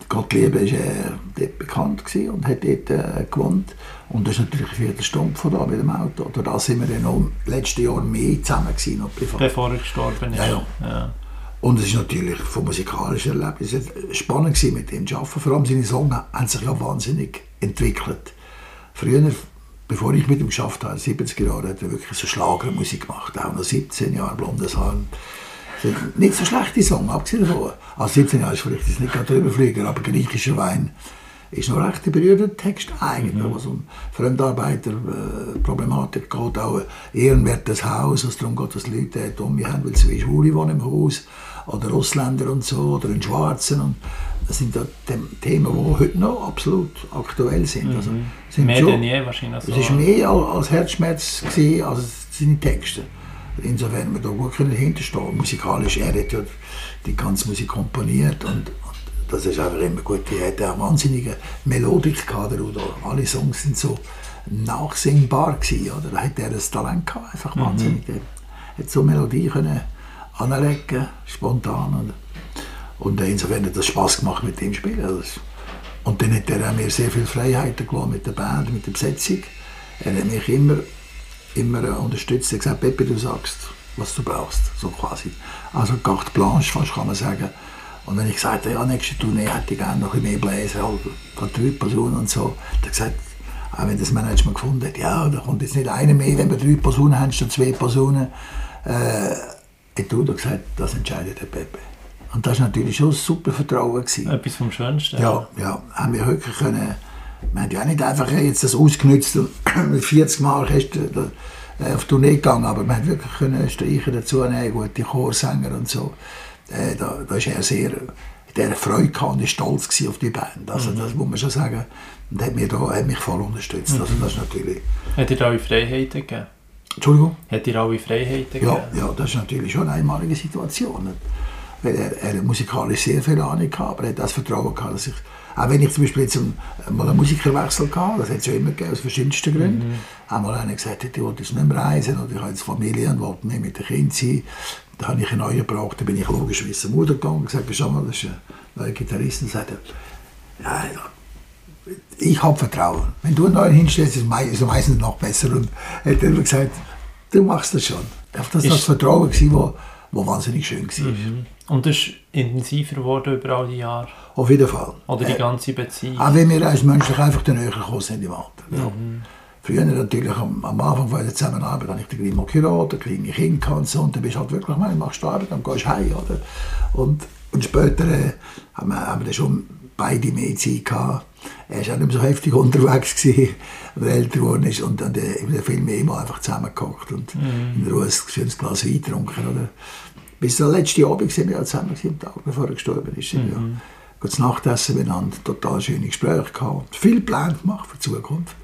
Gottlieb war äh, dort bekannt und hat dort äh, gewohnt. Und das ist natürlich eine Viertelstunde von da mit dem Auto. Oder da sind wir dann noch letztes Jahr mehr zusammen gewesen, noch privat. Bevor er gestorben ist. Ja, ja. ja. Und es ist natürlich vom musikalischen Erlebnis spannend gewesen, mit ihm zu arbeiten. Vor allem seine Songs haben sich ja wahnsinnig entwickelt. Früher bevor ich mit ihm geschafft habe, 70er Jahre, hat er wirklich so Schlagermusik gemacht, auch noch 17 Jahre blondes Haar. Nicht so schlechte Song, abgesehen davon. Also 17 Jahre ist vielleicht nicht gerade drüber aber griechischer Wein ist noch recht ein berührender Text eigentlich, mhm. was um Fremdarbeiterproblematik äh, geht, auch ehrenwertes Haus, also darum geht, dass Leute um haben, weil zwei Schwule wohnen im Haus, oder Ausländer und so, oder ein Schwarzen. Und das sind ja Themen, die heute noch absolut aktuell sind. Also, mhm. sind mehr schon, denn je wahrscheinlich. So. Es war mehr als Herzschmerz gewesen, als seine Texte. Insofern wir da gut hinterstehen Musikalisch, er hat ja die ganze Musik komponiert und, und das ist einfach immer gut. Er hat eine wahnsinnige Melodik gehabt, oder alle Songs sind so nachsingbar gewesen, oder? Da hat er das Talent gehabt, einfach mhm. wahnsinnig. Er hat so Melodie können anlegen, spontan. Und, und insofern hat es Spass gemacht mit dem Spielen. Also, und dann hat er mir sehr viel gelassen mit der Band, mit der Besetzung. Er hat mich immer, immer unterstützt. Er hat gesagt, Pepe, du sagst, was du brauchst, so quasi. Also carte blanche, fast kann man sagen. Und wenn ich gesagt habe, ja, nächste Tournee hätte ich gerne noch ein mehr Bläser, halt, von drei Personen und so, hat er gesagt, auch wenn das Management gefunden hat, ja, da kommt jetzt nicht einer mehr, wenn wir drei Personen haben, statt zwei Personen. Äh, hat Udo gesagt, das entscheidet der Pepe. Und das war natürlich schon ein super Vertrauen. Gewesen. Etwas vom Schönsten. Ja, ja, haben wir wirklich können, wir haben ja auch nicht einfach jetzt das ausgenutzt und mit 40 Mal hast du äh, auf Tournee gegangen, aber wir haben wirklich können Streicher dazu nehmen, gute Chorsänger und so. Äh, da, da ist er sehr der Freude gehabt und stolz auf die Band. Also mhm. das muss man schon sagen. Und hat, mir da, hat mich voll unterstützt. Mhm. Also das ist natürlich... Hat dir alle Freiheiten gegeben? Entschuldigung? Hat dir alle Freiheiten gegeben? Ja, ja, das ist natürlich schon eine einmalige Situation. Weil er, er musikalisch sehr viel Ahnung hatte, aber er hat das Vertrauen gehabt, dass ich auch wenn ich zum Beispiel jetzt mal einen Musikerwechsel hatte, das hat es schon immer gegeben, aus verschiedensten Gründen. Mhm. Einmal einer gesagt, ich wollte nicht mehr reisen oder ich habe jetzt Familie und wollte nicht mit den Kindern sein. Da habe ich einen neuen gebraucht, da bin ich logischerweise zur Mutter gegangen und gesagt, schau mal, das ist ein neuer Gitarrist. Und sagte, ja, ich habe Vertrauen. Wenn du einen neuen hinstellst, ist es meistens noch besser. Und er hat immer gesagt, du machst das schon. Das war das Vertrauen, das war, wahnsinnig schön war. Mhm. Und das ist intensiver geworden über all die Jahre? Auf jeden Fall. Oder die äh, ganze Beziehung? Auch wenn wir als menschlich einfach näher gekommen sind im Alter. Ja. Mhm. Früher natürlich, am, am Anfang von der Zusammenarbeit, habe ich den Grimo geheiratet, kleine Kinder und so, und dann bist du halt wirklich, man, machst du Arbeit, dann gehst du heim, oder? Und, und später äh, haben, wir, haben wir schon beide mehr Zeit gehabt. Er war auch nicht mehr so heftig unterwegs, gewesen, weil er älter geworden ist, und dann äh, in den Film immer einfach zusammengekocht und mhm. in Ruhe ein schönes Glas Wein getrunken, oder? Bis der letzte Abend sind wir zusammen, am Tag bevor er gestorben ist. Mhm. Ja. Gut Nachtessen miteinander, total schöne Gespräche gehabt, viel Plan gemacht für die Zukunft.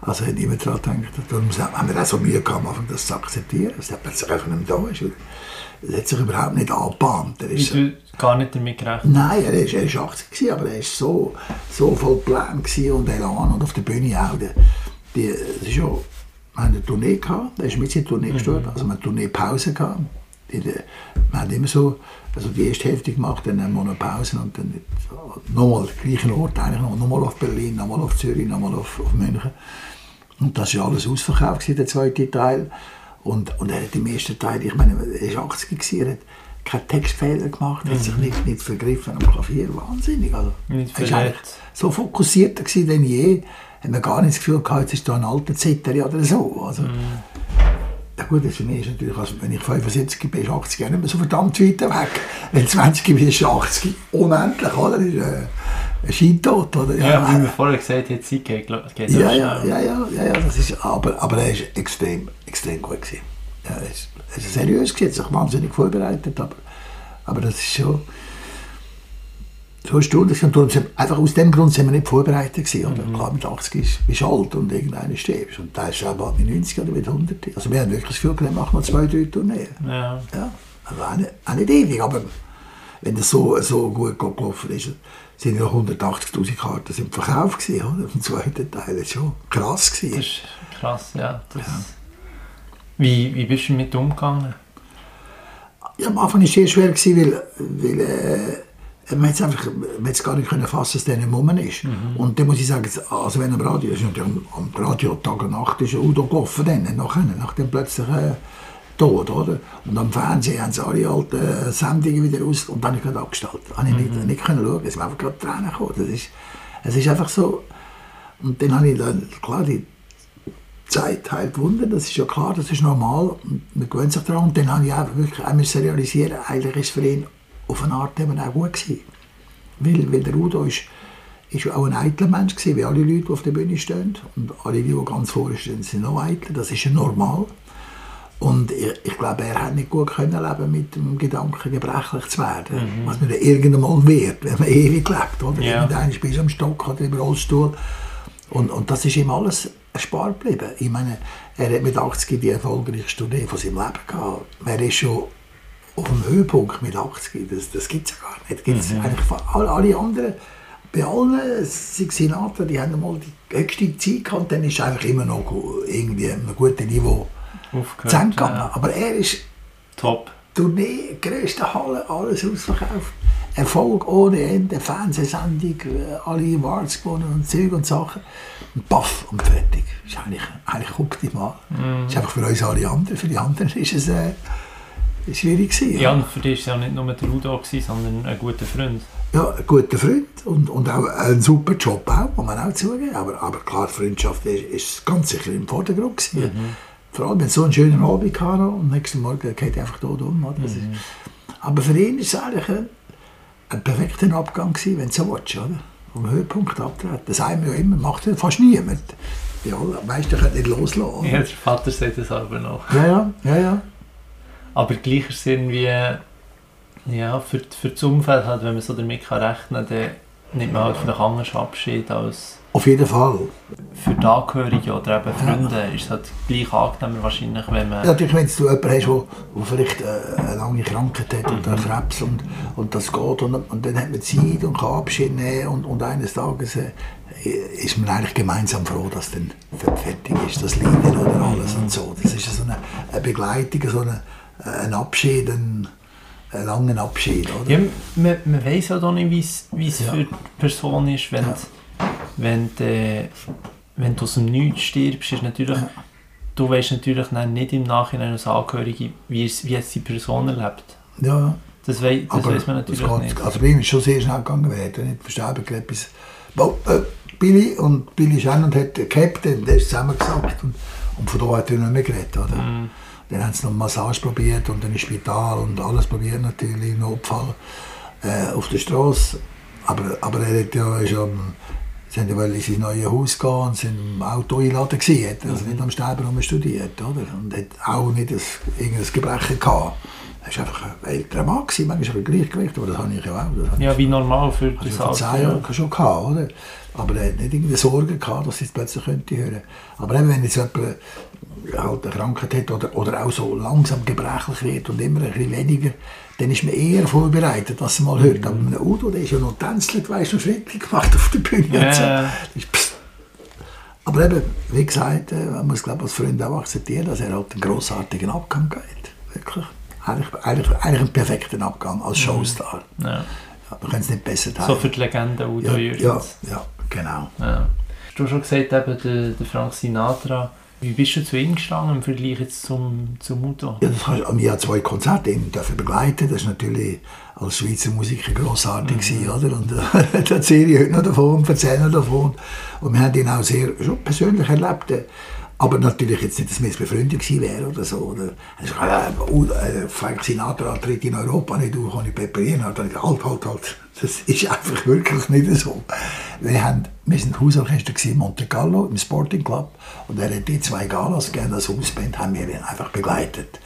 Also hat niemand daran gedacht. Darum haben wir auch so Mühe gehabt, das zu akzeptieren, dass der plötzlich einfach nicht da ist. Er hat sich überhaupt nicht angebahnt. Er ist du gar nicht damit gerechnet? Nein, er war er 80, gewesen, aber er war so, so voll Plan und Elan und auf der Bühne auch. Die, die, das ist ja, wir hatten eine Tournee, gehabt, er ist mit in der Tournee mhm. gestorben, also wir hatten eine Tourneepause. Gehabt. Wir haben immer so, also die erste Hälfte gemacht, dann haben wir eine Pause und dann nochmal den gleichen Ort, eigentlich nochmal auf Berlin, nochmal auf Zürich, nochmal auf, auf München. Und das war alles ausverkauft, der zweite Teil. Und, und er hat im ersten Teil, ich meine, er war 80 gewesen, er hat keinen Textfehler gemacht, mhm. hat sich mhm. nicht, nicht vergriffen am Klavier, wahnsinnig. Also, er war so fokussierter denn je, hat man gar nicht das Gefühl gehabt, jetzt ist da ein alter Zitter oder so. Also, mhm. Ja gut, das für mich ist natürlich, also wenn ich 75 bin, ist 80 ja nicht mehr so verdammt weit weg. Wenn 20 bin, ist 80 unendlich, oder? Das ist, äh, ein Scheintod, oder? Ja, ja wie wir vorher gesagt haben, Zeit geht, geht ja, ja, ja, ja, ja, ja, das ist, aber, aber er war extrem, extrem gut. Gewesen. Ja, er ist, er ist seriös, gewesen, sich wahnsinnig vorbereitet, aber, aber das ist schon so erstaunlich. Und einfach aus dem Grund sind wir nicht vorbereitet gewesen. Oder? Mhm. Klar, mit 80 ist, bist alt und irgendeiner stirbst. Und da ist auch mit 90 oder mit 100. Also wir haben wirklich das Gefühl, wir machen noch zwei, drei Tourneen. Ja. ja. Also auch nicht, auch nicht ewig, aber wenn das so, so gut gelaufen ist, sind ja 180'000 Karten sind verkauft gewesen, oder? Im zweiten Teil. Das war schon krass. Gewesen. Das ist krass, ja. Ja. Wie, wie bist du damit umgegangen? Ja, am Anfang war es sehr schwer, gewesen, weil, weil äh, man es einfach man gar nicht können fassen, dass der nicht rum ist. Mhm. Und dann muss ich sagen, also wenn am Radio, ist am, am Radio Tag und Nacht ist Udo gelaufen, dann, nachher, nach dem plötzlichen äh, Tod, oder? Und am Fernsehen haben sie alle alten Sendungen wieder aus und dann habe ich gerade abgestellt. Habe ich nicht, mhm. nicht können schauen, es sind einfach gerade Tränen gekommen. Das ist, es ist einfach so, und dann habe ich dann, klar, die Zeit heilt Wunder, das ist ja klar, das ist normal, man gewöhnt sich daran. Und dann habe ich einfach wirklich auch realisieren, eigentlich ist es für ihn auf eine Art eben auch gut gewesen. Weil, weil der Udo ist, ist auch ein eitler Mensch gewesen, wie alle Leute, die auf der Bühne stehen. Und alle, die, die ganz vorne stehen, sind auch eitel, das ist ja normal. Und ich, ich, glaube, er hat nicht gut können leben mit dem Gedanken, gebrechlich zu werden. Mhm. Was man irgendwann mal wird, wenn man ewig lebt. Oder? Ja. Irgendwann bis am Stock oder im Rollstuhl. Und, und das ist ihm alles erspart geblieben. Ich meine, er hat mit 80 die erfolgreichste Tournee von seinem Leben gehabt. Er ist schon auf dem Höhepunkt mit 80. Das, das gibt es ja gar nicht. Gibt's mhm. eigentlich von all, alle anderen, bei allen Sinatra, die haben mal die höchste Zeit gehabt, dann ist einfach immer noch irgendwie ein gutes Niveau zusammengegangen. Ja. Aber er ist top. Tournee, größte Halle, alles ausverkauft. Erfolg ohne Ende, Fernsehsendung, äh, alle Awards gewonnen und Zeug und Sachen. Und paff, und fertig. Ist eigentlich, eigentlich optimal. Das ist einfach für uns alle anderen. Für die anderen ist es, äh, schwierig gewesen. Ja, und für dich war es ja nicht nur der Udo, gewesen, sondern ein guter Freund. Ja, ein guter Freund und, und auch ein super Job auch, muss man auch zugeben. Aber, aber klar, Freundschaft ist, ist ganz sicher im Vordergrund gewesen. Mhm. Vor allem, wenn so einen schönen Abend hatte und nächsten Morgen geht einfach tot um. Oder? Mhm. ist, aber für ihn ist es eigentlich ein, ein perfekter Abgang gewesen, wenn du so willst, oder? Am Höhepunkt abtreten. Das sagen wir ja immer, macht ja fast niemand. Die allermeisten können nicht loslassen. oder? Ja, der Vater sagt das aber noch. Ja, ja, ja, ja. Aber gleich ist es irgendwie, ja, für, für das Umfeld, halt, wenn man so damit kann rechnen kann, dann nimmt man halt vielleicht anders Abschied als Auf jeden Fall. für die Angehörigen oder eben Freunde. Ist es halt gleich angenehmer wahrscheinlich, wenn man... Ja, natürlich, wenn du jemanden hast, der, der vielleicht äh, eine lange Krankheit hat oder einen Krebs und, und das geht und, und dann hat man Zeit und kann Abschied nehmen und, und eines Tages äh, ist man eigentlich gemeinsam froh, dass dann fertig ist, das Leiden oder alles und so. Das ist so eine, eine Begleitung, so eine, ein Abschied, ein, einen langen Abschied. Oder? Ja, man, man weiß ja doch nicht, wie es Ja. für die Person ist, wenn, Ja. wenn, du, wenn du aus dem Nichts stirbst. Ist natürlich, Du weißt natürlich nicht im Nachhinein als Angehörige, wie es, wie es die Person erlebt. Ja, Das, wei das weiß man das natürlich geht, nicht. also bei ihm ist schon sehr schnell gegangen, weil er hat nicht verstanden, Bo, äh, Billy und Billy Shannon hat den Captain, der ist zusammengesackt und, und von da hat er nicht mehr geredet, oder? Mhm. Dann haben sie noch Massage probiert und dann ins Spital und alles probiert natürlich, Notfall äh, auf der Straße. Aber, aber er hat ja schon, sie haben ja in sein neues Haus gehen und sind im Auto eingeladen gewesen, hat also nicht am Sterben studiert, oder? Und hat auch nicht ein, irgendein Gebrechen gehabt. Er war einfach ein älterer Mann, gewesen, manchmal ein Gleichgewicht, aber das habe ich ja auch. Das Ja, wie normal für das vor zehn Alter. Jahren schon gehabt, oder? Aber er hat nicht irgendwie Sorgen gehabt, dass sie es plötzlich könnte hören. Aber eben, wenn jetzt jemand halt eine Krankheit hat oder, oder auch so langsam gebrechlich wird und immer ein bisschen weniger, dann ist man eher vorbereitet, dass man mal hört. Aber mit Udo, der ist ja noch tänzelt, weißt du, noch Schritte gemacht auf der Bühne. so. Ja. Ist psst. Aber eben, wie gesagt, äh, man muss glaube als Freund auch akzeptieren, dass er halt einen grossartigen Abgang geht. Wirklich. Eigentlich, eigentlich, eigentlich einen perfekten Abgang als Showstar. Ja. Ja, wir können es nicht besser teilen. So für die Legende Udo Ja, Jürgens. ja, ja, genau. Ja. Du hast schon gesagt, eben, der, der Frank Sinatra. Wie bist du zu ihm gestanden im Vergleich jetzt zum, zum Udo? Ja, das kannst, wir haben zwei Konzerte ihn dürfen begleiten. Das war natürlich als Schweizer Musiker grossartig, gewesen, oder? Und äh, da erzähle ich heute noch davon erzähle davon. Und wir haben ihn auch sehr schon persönlich erlebt. Aber natürlich jetzt nicht, dass wir jetzt befreundet gewesen wären oder so. Oder, er sagt, äh, äh, Frank Sinatra tritt in Europa nicht, du kann ich peperieren. Und dann halt, halt, halt. Das ist einfach wirklich nicht so. Wir, haben, wir sind Hausorchester in Monte Carlo, im Sporting Club. Und er hat die zwei Galas gegeben, als Hausband, haben wir ihn einfach begleitet.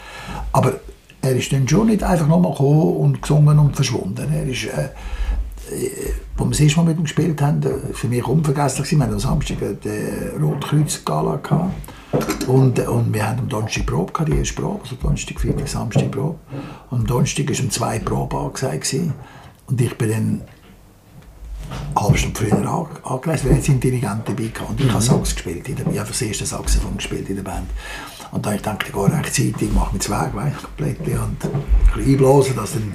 Aber er ist dann schon nicht einfach nochmal gekommen und gesungen und verschwunden. Er ist, äh, wo wir das erste Mal mit ihm gespielt haben, äh, für mich unvergesslich gewesen. Wir hatten am Samstag die Rotkreuz-Gala gehabt. Und, äh, und wir haben am Donnerstag Probe gehabt, die erste Probe, also Donnerstag, Freitag, Samstag Probe. Und am Donnerstag war um zwei Probe angesagt. gewesen. Und ich bin dann eine halbe Stunde früher an- angereist, weil jetzt sind Dirigenten dabei gehabt. Und ich habe Sax gespielt, in der, ich habe das erste Saxophon gespielt in der Band. Und dann habe ich gedacht, ich gehe rechtzeitig, mache mich Weg, weißt komplett, und ein bisschen einblasen, dass dann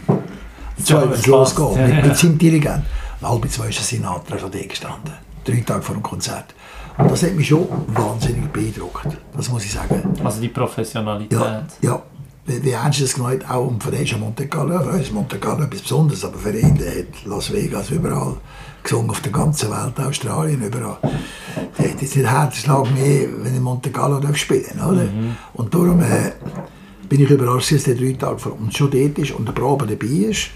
zwei das ja, Mit, mit seinem Dirigent. Und halb zwei ist ein Sinatra schon da gestanden. Drei Tage vor dem Konzert. Und das hat mich schon wahnsinnig beeindruckt. Das muss ich sagen. Also die Professionalität. Ja, ja. Wie, wie ernst es gemeint, auch um für den ist Monte Carlo, für uns ist Monte Carlo etwas Besonderes, aber für ihn, der hat Las Vegas überall gesungen, auf der ganzen Welt, Australien, überall. Der hat jetzt nicht Herzschlag mehr, wenn er Monte Carlo darf spielen oder? Und darum äh, bin ich überrascht, dass der drei Tage vor uns schon dort ist und der Probe dabei ist.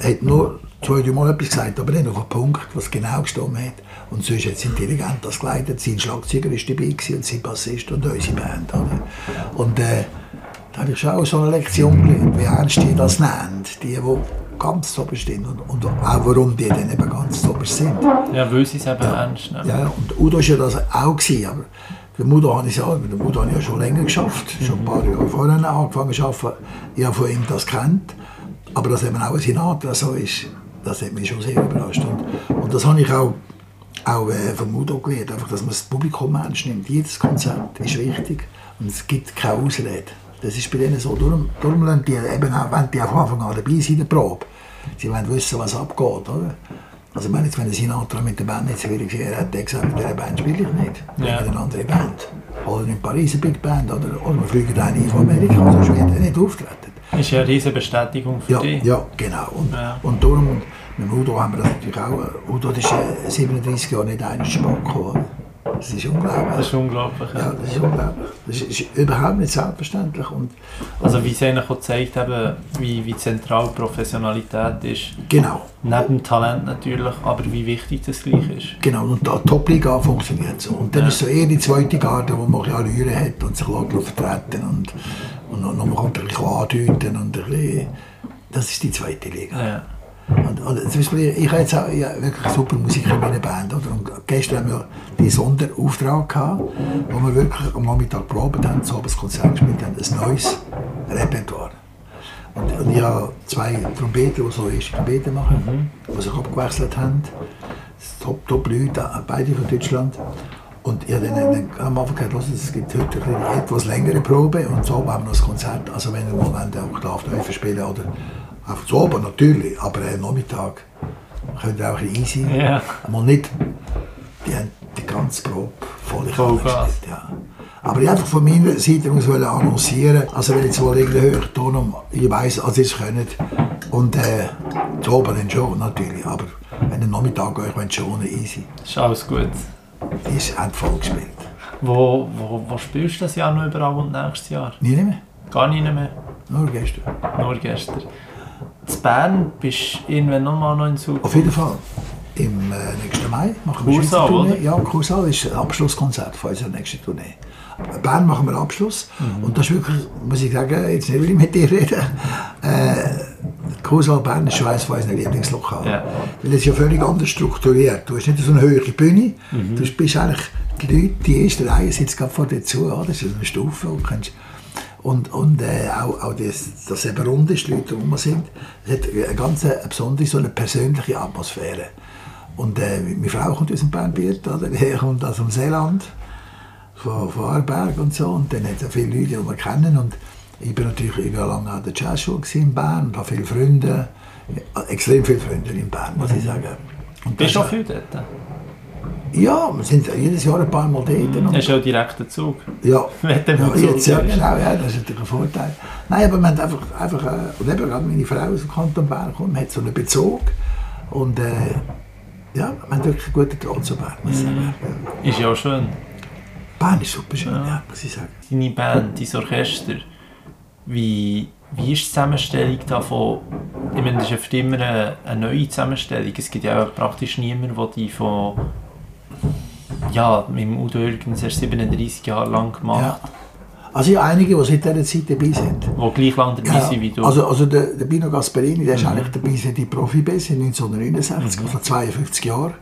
Er hat nur zwei, drei Mal etwas gesagt, aber nicht auf den Punkt, was genau gestimmt hat. Und sonst hat sein Dirigent das geleitet, sein Schlagzeuger war dabei gewesen und sein Bassist und unsere Band. Oder? Und äh, da habe ich schon auch so eine Lektion gelernt, wie ernst die das nennen, die, die ganz oben stehen und, und auch warum die dann eben ganz oben sind. Ja, weil sie es eben ernst nehmen. Ja, und Udo war ja das auch, gewesen, aber für Udo habe ich ja, mit dem Udo habe ich ja schon länger geschafft, schon ein paar Jahre vorher angefangen zu arbeiten. Ich habe von ihm das kennt, aber dass eben auch ein Sinatra so ist, das hat mich schon sehr überrascht. Und, und das habe ich auch, auch äh, vom Udo gelernt, einfach, dass man das Publikum ernst nimmt. Jedes Konzert ist wichtig und es gibt keine Ausrede. Das ist bei denen so. Darum, darum lassen die eben auch, wenn die von Anfang an dabei sind in der Probe, sie wollen wissen, was abgeht. Oder? Also meine, jetzt, wenn der Sinatra mit der Band nicht wieder gesehen hat, der gesagt, mit dieser Band spiele ich nicht. Ich Ja. ja. eine andere Band. Oder in Paris eine Big Band. Oder, oder wir fliegen einen ein von Amerika, sonst wird er nicht auftreten. Ist ja eine riesige Bestätigung für ja, dich. Ja, genau. Und, Ja. und darum, mit dem Udo haben wir das natürlich auch. Udo das ist äh, 37 Jahre nicht einmal Sport gekommen. Das ist unglaublich. Das ist unglaublich. Ja. ja, das ist unglaublich. Das ist, ist überhaupt nicht selbstverständlich. Und, Also wie es eigentlich auch zeigt, eben, wie, wie zentral Professionalität ist. genau. Neben Talent natürlich, aber wie wichtig das gleich ist. Genau, und die Top-Liga funktioniert so. Und dann Ja. ist so eher die zweite Garde, wo man ein bisschen hat und sich vertreten und, und, und man kommt ein bisschen andeuten und ein bisschen, das ist die zweite Liga. Ja. Und, und zum Beispiel, ich habe jetzt auch ja, wirklich super Musiker in meiner Band. Oder? Und gestern haben wir den Sonderauftrag gehabt, wo wir wirklich am Nachmittag probiert haben, so ein Konzert gespielt haben, ein neues Repertoire. Und, und ich habe zwei Trompeter, die so erste Trompete machen, die sich abgewechselt haben. Top, top Leute, beide von Deutschland. Und ich habe dann, am Anfang gesagt, "Hört, es gibt heute eine etwas längere Probe und so haben wir noch das Konzert. Also wenn ihr mal wollt, auch Octave Neue spielen oder einfach zu oben natürlich, aber am Nachmittag könnt ihr auch ein easy. Ja. Mal nicht die, haben die ganze Probe voll gespielt, ja. Aber ich einfach von meiner Seite aus annoncieren, also wenn ich wohl irgendeinen Höchton um, ich weiss, als ihr es könnt, und äh, zu oben dann schon natürlich, aber wenn ihr Nachmittag euch wollt, schon easy. Ist alles gut. Ist haben voll gespielt. Wo, wo, wo spielst du das Jahr noch überall und nächstes Jahr? Nie mehr, Gar nicht mehr. nur gestern. Nur gestern. In Bern bist du irgendwann nochmal noch in Zug. Auf jeden Fall. Im äh, nächsten Mai machen wir Kursaal, Schweizer Tournee. oder? Ja, Kursaal ist ein Abschlusskonzert von unserer nächsten Tournee. Bern machen wir Abschluss. Mhm. Und das ist wirklich, muss ich sagen, jetzt nicht will ich mit dir reden, äh, Kursaal Bern ist schon eines von unseren Lieblingslokalen. Ja. Weil es ist ja völlig anders strukturiert. Du hast nicht so eine hohe Bühne, Mhm. du bist eigentlich, die Leute, die erste Reihe sitzt gerade vor dir zu, das ist eine Stufe. du kannst- Und, und äh, auch, auch das, dass eben rund ist, die Leute rum sind, es hat eine ganz eine besondere, so eine persönliche Atmosphäre. Und äh, meine Frau kommt aus dem Bernbiet, oder? Die kommt aus dem Seeland, von, von Arberg und so. Und dann hat es auch viele Leute, die wir kennen. Und ich bin natürlich ich war lange an der Jazzschule in Bern und habe viele Freunde, ja, extrem viele Freunde in Bern, muss ich sagen. Und Bist du das- auch viel dort? Ja, wir sind jedes Jahr ein paar Mal dort. und- Hast du auch direkt den Zug? ja, ja, mal jetzt, ja, genau, ja, das ist natürlich ein Vorteil. Nein, aber wir haben einfach, einfach äh, und eben gerade meine Frau aus dem Kanton Bern kommt, hat so einen Bezug und äh, ja, wir haben wirklich einen guten Draht zu Bern, muss ich sagen. Ja. Ist ja auch schön. Bern ist super schön, ja. muss ich sagen. Deine Band, dein Orchester, wie, wie ist die Zusammenstellung davon? Ich meine, das ist ja für immer eine, eine neue Zusammenstellung. Es gibt ja auch praktisch niemanden, der die von ja, mit dem Udo Jürgens erst 37 Jahre lang gemacht Ja. Also ich habe einige, die seit dieser Zeit dabei sind. die gleich lang dabei sind wie du. Also, also der, der Bino Gasperini, der ist eigentlich dabei seit ich Profi bin, seit 1969, also 52 Jahre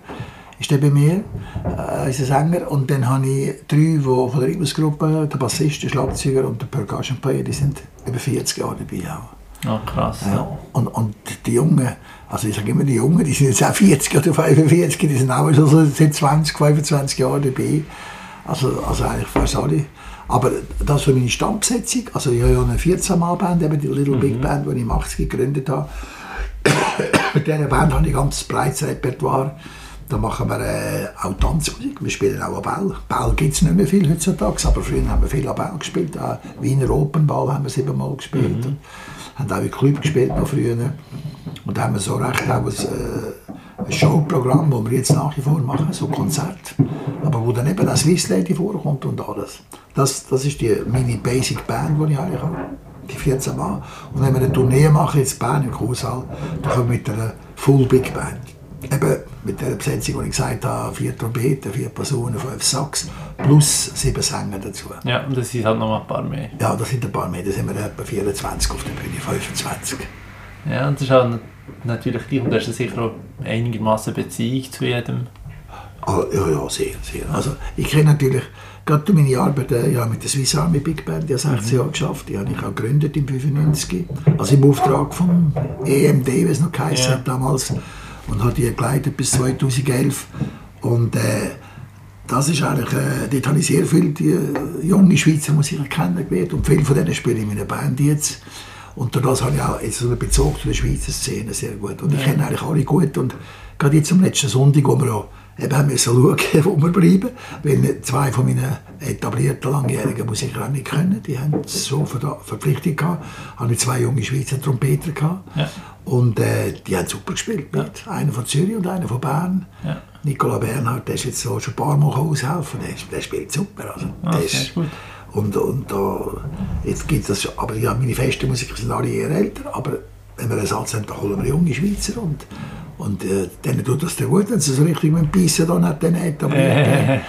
ist der bei mir, äh, ist ein Sänger. Und dann habe ich drei, die von der Rhythmusgruppe, der Bassist, der Schlagzeuger und der Percussion Player, die sind über 40 Jahre dabei auch. Ah, krass. Ja. Und, und die Jungen, also ich sage immer die Jungen, die sind jetzt auch 40 oder 45, die sind auch schon so seit 20, 25 Jahren dabei. Also, also eigentlich fast alle. Aber das so meine Stammbesetzung. Also ich habe ja eine 14-Mann-Band, eben die Little Big Band, die ich im 80 gegründet habe. Mit dieser Band habe ich ein ganz breites Repertoire. Da machen wir äh, auch Tanzmusik. Wir spielen auch an Ball. Ball gibt es nicht mehr viel heutzutage, aber früher haben wir viel an Ball gespielt. Auch Wiener Opernball haben wir siebenmal gespielt. Und haben auch im Club gespielt noch früher. Und da haben wir so recht auch ein, äh, ein Showprogramm, das wir jetzt nach wie vor machen, so Konzert. Aber wo dann eben auch Swiss Lady vorkommt und alles. Das, das ist die meine Basic Band, die ich eigentlich habe. Die 14 Mann. Und wenn wir eine Tournee machen, jetzt Bern im Kursaal, dann kommen wir mit einer Full Big Band. Eben mit der Besetzung, die ich gesagt habe, vier Trompeten, vier Personen, fünf Sax, plus sieben Sänger dazu. Ja, und das sind halt noch mal ein paar mehr. Ja, das sind ein paar mehr, da sind wir etwa 24 auf der Bühne, 25. Ja, und das ist nat- natürlich gleich. Und du hast sicher auch einigermaßen Beziehung zu jedem. Ah, ja, ja, sehr, sehr. Also, ich kenne natürlich, gerade durch meine Arbeit äh, ja, mit der Swiss Army Big Band, die habe 16 Jahre geschafft, die habe ich auch gegründet im 95, also im Auftrag vom EMD, wie es noch geheißen Ja. hat damals, und habe die geleitet bis 2011. Und äh, das ist eigentlich, äh, dort habe ich sehr viele äh, junge Schweizer Musiker kennengelernt und viele von denen spielen in meiner Band jetzt. Und durch das habe ich auch jetzt so einen Bezug zu der Schweizer Szene sehr gut. Und ich kenne eigentlich alle gut. Und gerade jetzt am letzten Sonntag, wo wir auch eben haben müssen schauen, wo wir bleiben, weil zwei von meinen etablierten langjährigen Musiker nicht können. Die haben so Ver Verpflichtung gehabt. Habe ich zwei junge Schweizer Trompeter gehabt. Ja. Und äh, die haben super gespielt. Mit. Einer von Zürich und einer von Bern. Ja. Nicola Bernhard, der ist jetzt so schon ein paar Mal aushelfen. Der, der spielt super. Also, Ah, der ist, gut. und, und da, jetzt gibt schon, aber ja, meine festen Musiker sind alle eher älter, aber wenn wir einen Satz haben, dann holen wir junge Schweizer und, und äh, denen tut das dann gut, wenn sie so richtig mit dem Bissen dann hat, dann etabliert. Äh,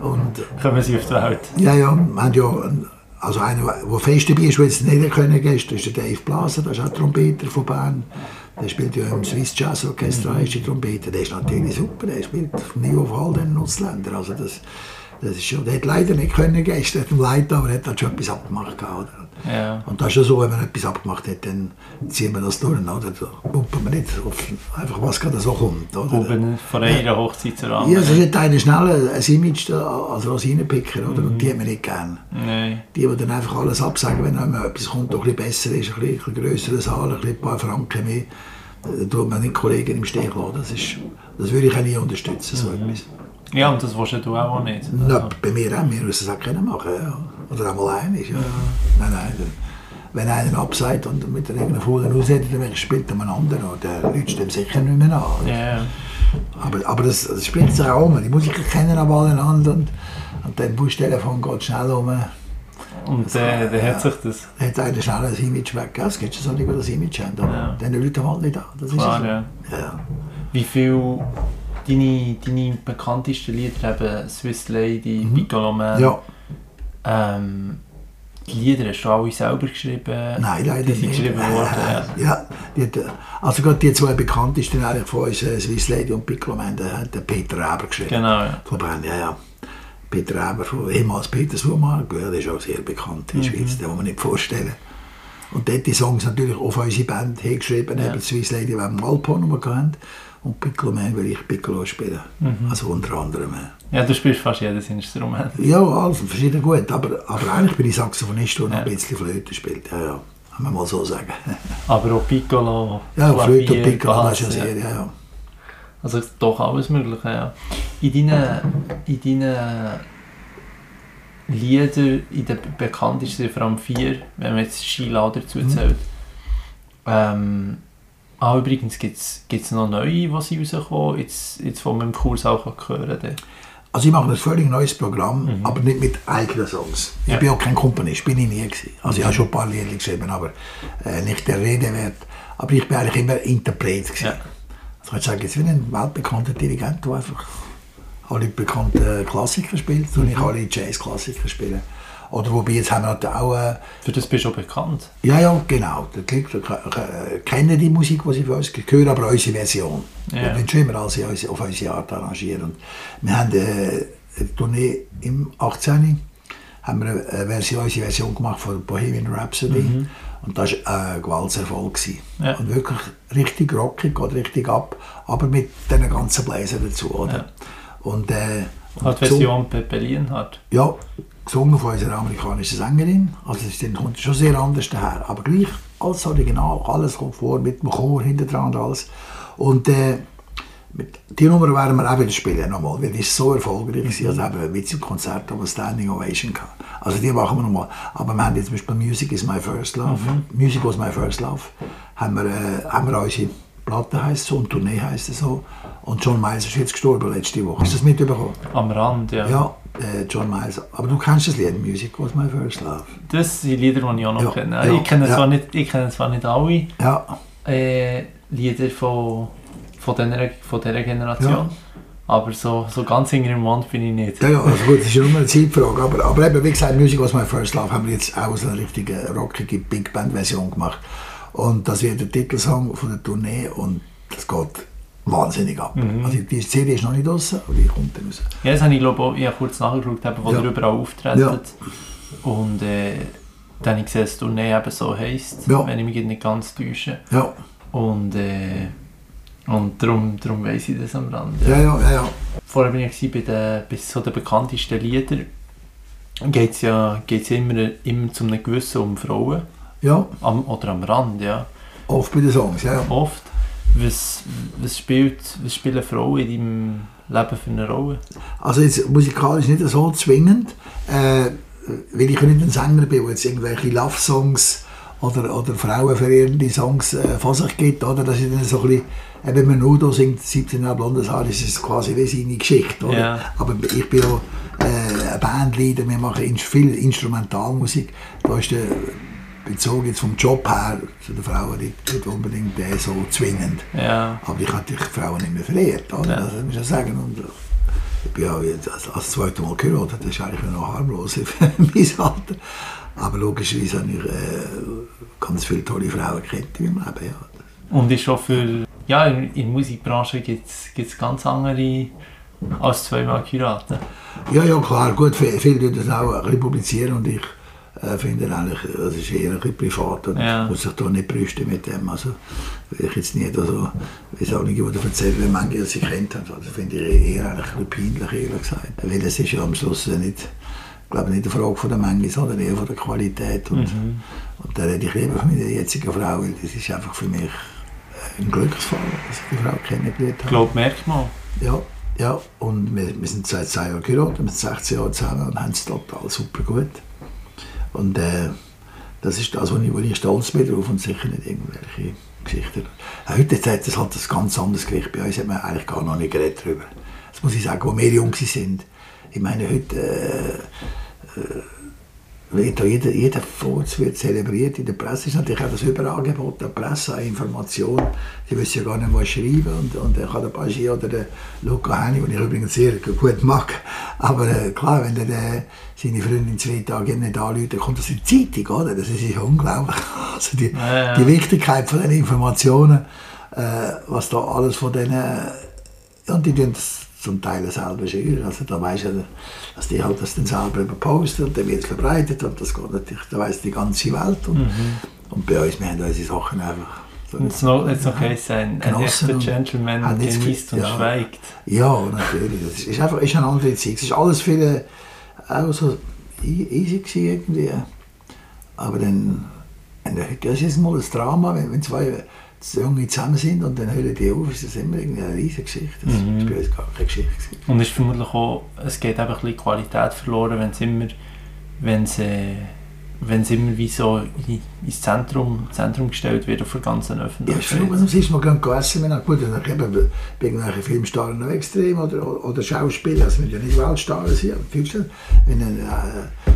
Und kommen Sie auf die Welt. ja, ja, wir haben ja, einen- also einer, der fest dabei ist, der jetzt nicht können gestern, ist der Dave Blaser, der ist auch Trompeter von Bern. Der spielt ja im Swiss Jazz Orchestra, ist die Trompeter. Der ist natürlich super, der spielt vom Niveau von all den Ausländern. Also das, das ist schon, der hat leider nicht können gestern, hat ihm leid, aber er hat halt schon etwas abgemacht. Oder? Ja. Und das ist ja so, wenn man etwas abgemacht hat, dann ziehen wir das durch. Oder? Da pumpen wir nicht auf einfach, was gerade so kommt. Oder? Oben von einer Hochzeit zur Ja, anderen. es ist nicht einer schnell ein Image da als Rosinenpicker, oder? Und die haben wir nicht gern. Nein. Die, die dann einfach alles absagen, wenn einmal etwas kommt, das ein bisschen besser ist, ein bisschen, grösserer Saal, ein, paar Franken mehr, dann tut man nicht Kollegen im Stich lassen. Das, ist, das würde ich auch nie unterstützen, so etwas. Ja, und das willst du auch nicht. Ja, bei mir auch, wir müssen es auch können machen, ja. Oder einmal einig, ja. Nein, nein, wenn einer abseit und mit irgendeiner Fohlen aussetzt, dann spielt er einen anderen und der lügt dem sicher nicht mehr an. Ja, Aber, aber das, das spielt sich auch um. Die Musiker kennen aber aneinander und, und dann Buschtelefon geht schnell um. und äh, dann hat sich das. Dann hat einer schnell das Image weg. Es gibt schon so die, die das Image haben. Ja. dann Leute halt nicht an. Das ist Klar, so. ja. Ja. Wie viel deine, deine bekanntesten Lieder eben Swiss Lady, Piccolo Man, ja. Ähm, die Lieder hast du alle selber geschrieben? Nein, leider die sind nicht. geschrieben worden, ja. ja, die hat, also gerade die zwei bekanntesten eigentlich von uns, äh, Swiss Lady und Piccolo Man, der hat der Peter Reber geschrieben. Genau, ja. Von Bern, ja, ja. Peter Reber, von ehemals Peter ja, der ist auch sehr bekannt in Mhm. der Schweiz, den muss man nicht vorstellen. Und dort die Songs natürlich auf unsere Band hingeschrieben, Ja. eben Swiss Lady, weil wir Alpo noch hatten. Und Piccolo Man, weil ich Piccolo spiele. Mhm. Also unter anderem. Ja, du spielst fast jedes Instrument. Ja, also verschieden gut, aber, aber eigentlich bin ich Saxophonist, der Ja. ein bisschen Flöte spielt. Ja, ja. Kann man mal so sagen. Aber auch Piccolo, Ja, Flöte und Klavier, Piccolo, das ist ja Bass, sehr, ja, ja. Also doch alles Mögliche, ja. In deinen, in deinen Liedern, in den bekanntesten, vor allem vier, wenn man jetzt Sheila dazu Mhm. zählt. Ähm, ah, übrigens gibt es noch neue, die sie rauskommen, jetzt, jetzt wo man im Kurs auch hören kann. Also ich mache ein völlig neues Programm, aber nicht mit eigenen Songs. Ich Mhm. Ja. bin auch kein Komponist, bin ich nie gewesen. Also ich habe schon ein paar Lieder geschrieben, aber äh, nicht der Rede wert. Aber ich bin eigentlich immer Interpret gewesen. Ja. Also ich sage jetzt wie ein weltbekannter Dirigent, der einfach alle bekannten Klassiker spielt und ich Mhm. alle Jazz-Klassiker spiele. Oder wobei jetzt haben wir auch... Äh, Für das bist du auch bekannt. Ja, ja, genau. Die Leute äh, kennen die Musik, die sie für uns hören, aber unsere Version. Ja. Wir wollen schon immer alles unsere- auf unsere Art arrangieren. Und wir haben äh, eine Tournee im 18. haben wir eine Version, unsere Version gemacht von Bohemian Rhapsody. Und das war ein Gewaltserfolg. Mhm. Ja. Und wirklich richtig rockig, geht richtig ab, aber mit diesen ganzen Bläser dazu. Oder? Ja. Und, äh, und Hat Version Pepe Lienhardt. ja, gesungen von unserer amerikanischen Sängerin. Also es kommt schon sehr anders daher. Aber gleich alles original, alles kommt vor, mit dem Chor hinter dran und alles. Und äh, mit, die Nummer werden wir auch wieder spielen nochmal, weil die ist so erfolgreich gewesen. Also haben wir mit zum Konzert aber Standing Ovation gehabt. Also die machen wir nochmal. Aber wir haben jetzt zum Beispiel Music is my first love. Music was my first love. Haben wir, äh, haben wir unsere Platte heisst so und Tournee heisst es so. Und John Miles ist jetzt gestorben letzte Woche. Hast du das mitbekommen? Am Rand, ja. Ja, äh, John Miles. Aber du kennst das Lied, Music was my first love. Das sind Lieder, die ich auch noch Ja, kenne. ja, ich, kenne ja. zwar nicht, ich kenne zwar nicht alle Ja, äh, Lieder von, von, dieser, von dieser Generation, Ja. aber so, so ganz hinter dem Mond bin ich nicht. ja, ja also gut, das ist ja nur eine Zeitfrage. Aber, aber eben, wie gesagt, Music was my first love haben wir jetzt auch so eine richtige rockige Big Band Version gemacht. Und das wird der Titelsong von der Tournee und das geht wahnsinnig ab. Also die CD ist noch nicht draußen, aber die kommt dann raus. Ja, das habe ich glaube ich habe kurz nachgeschaut, eben, wo Ja. ihr überall auftretet. Ja. Und äh, dann habe ich gesehen, dass die Tournee eben so heisst, Ja. wenn ich mich nicht ganz täusche. Ja, Und, äh, und darum, darum weiss ich das am Rand. ja, ja, ja. ja. Vorher bin ich bei den, bei so den bekanntesten Liedern. Geht es ja, geht's ja immer, immer zu einem gewissen um Frauen. Ja, Am, oder am Rand, ja. oft bei den Songs, ja. Oft. Was, was, spielt, was spielen Frauen in deinem Leben für eine Rolle? Also jetzt musikalisch nicht so zwingend, äh, weil ich nicht ein Sänger bin, der jetzt irgendwelche Love-Songs oder, oder frauenverehrende Songs äh, von sich gibt, oder? Das ist dann so ein bisschen, wenn man Nudo singt, 17 Jahre blondes Haar, ist es quasi wie seine Geschichte, oder? Ja. Aber ich bin auch äh, ein Bandleader, wir machen viel Instrumentalmusik, da ist der Bezug jetzt vom Job her zu den Frauen nicht, unbedingt äh, so zwingend. Ja. Aber ich habe natürlich Frauen nicht mehr verehrt? Ja. Das muss ich sagen. Und äh, ich bin ja jetzt als, als zweites Mal geheiratet, das ist eigentlich noch harmlos für mein Alter. Aber logischerweise habe ich äh, ganz viele tolle Frauen kennt in meinem Leben. Ja. Und ist schon für. Ja, in, der Musikbranche gibt es ganz andere als zweimal geheiratet. ja, ja, klar, gut, viele viel tun das auch ein bisschen publizieren und ich äh, finde eigentlich, das ist eher ein bisschen privat und Ja. muss sich da nicht brüsten mit dem. Also, will ich jetzt nicht so, wie es auch nicht jemand erzählen, wie manche sie kennt haben. Das finde ich eher eigentlich ein bisschen peinlich, ehrlich gesagt. Weil es ist ja am Schluss nicht, ich glaube nicht eine Frage von der Menge, sondern eher von der Qualität. Und, und da rede ich lieber von meiner jetzigen Frau, weil das ist einfach für mich ein Glücksfall, dass ich die Frau kennengelernt Ich habe. glaube, merkt man. Ja, ja, und wir, wir sind seit zwei Jahren geheiratet, wir sind 16 Jahre zusammen und haben es total super gut. Und äh, das ist das, wo ich, wo ich stolz bin drauf und sicher nicht irgendwelche Geschichten. Heute hat es halt ein ganz anderes Gewicht. Bei uns hat man eigentlich gar noch nicht geredet darüber. Das muss ich sagen, wo wir jung sind. Ich meine, heute äh, äh, jeder, jeder Furz wird zelebriert. In der Presse ist natürlich auch das Überangebot der Presse an Informationen. Die wissen ja gar nicht mal schreiben. Und, und dann kann der Baschi oder der Luca Henni, den ich übrigens sehr gut mag, aber äh, klar, wenn der, der seine Freundin zwei Tage nicht anruft, dann kommt das in die Zeitung, oder? Das ist unglaublich. Also die, Ja, ja. die Wichtigkeit von den Informationen, äh, was da alles von denen... Und die tun das zum Teil selber schreiben. Also da weißt du, dass die halt das dann selber überposten und dann wird es verbreitet und das geht natürlich, da weiss die ganze Welt. Und, und bei uns, wir haben unsere Sachen einfach... Und jetzt noch, jetzt noch ein, ein echter und- Gentleman jetzt genießt ge- und ja. schweigt. Ja, natürlich. Das ist, ist einfach ist eine andere Zeit. Es ist alles viel auch so e- easy gewesen irgendwie. Aber dann, und das ist mal ein Drama, wenn, wenn zwei Junge zusammen sind und dann hören die auf, ist das immer irgendwie eine riesige Geschichte. Das Mhm. ist bei uns gar keine Geschichte. Gewesen. Und es ist vermutlich auch, es geht einfach ein bisschen Qualität verloren, wenn es immer, wenn es, äh, wenn es immer wie so in, ins Zentrum, Zentrum gestellt wird auf der ganzen Ja, Öffentlichkeit. ich frage mich, mal gehen gegessen, wenn gut, dann eben bei irgendwelchen Filmstars noch extrem oder, oder Schauspieler, also wir ja nicht Weltstars schön, wenn ein äh,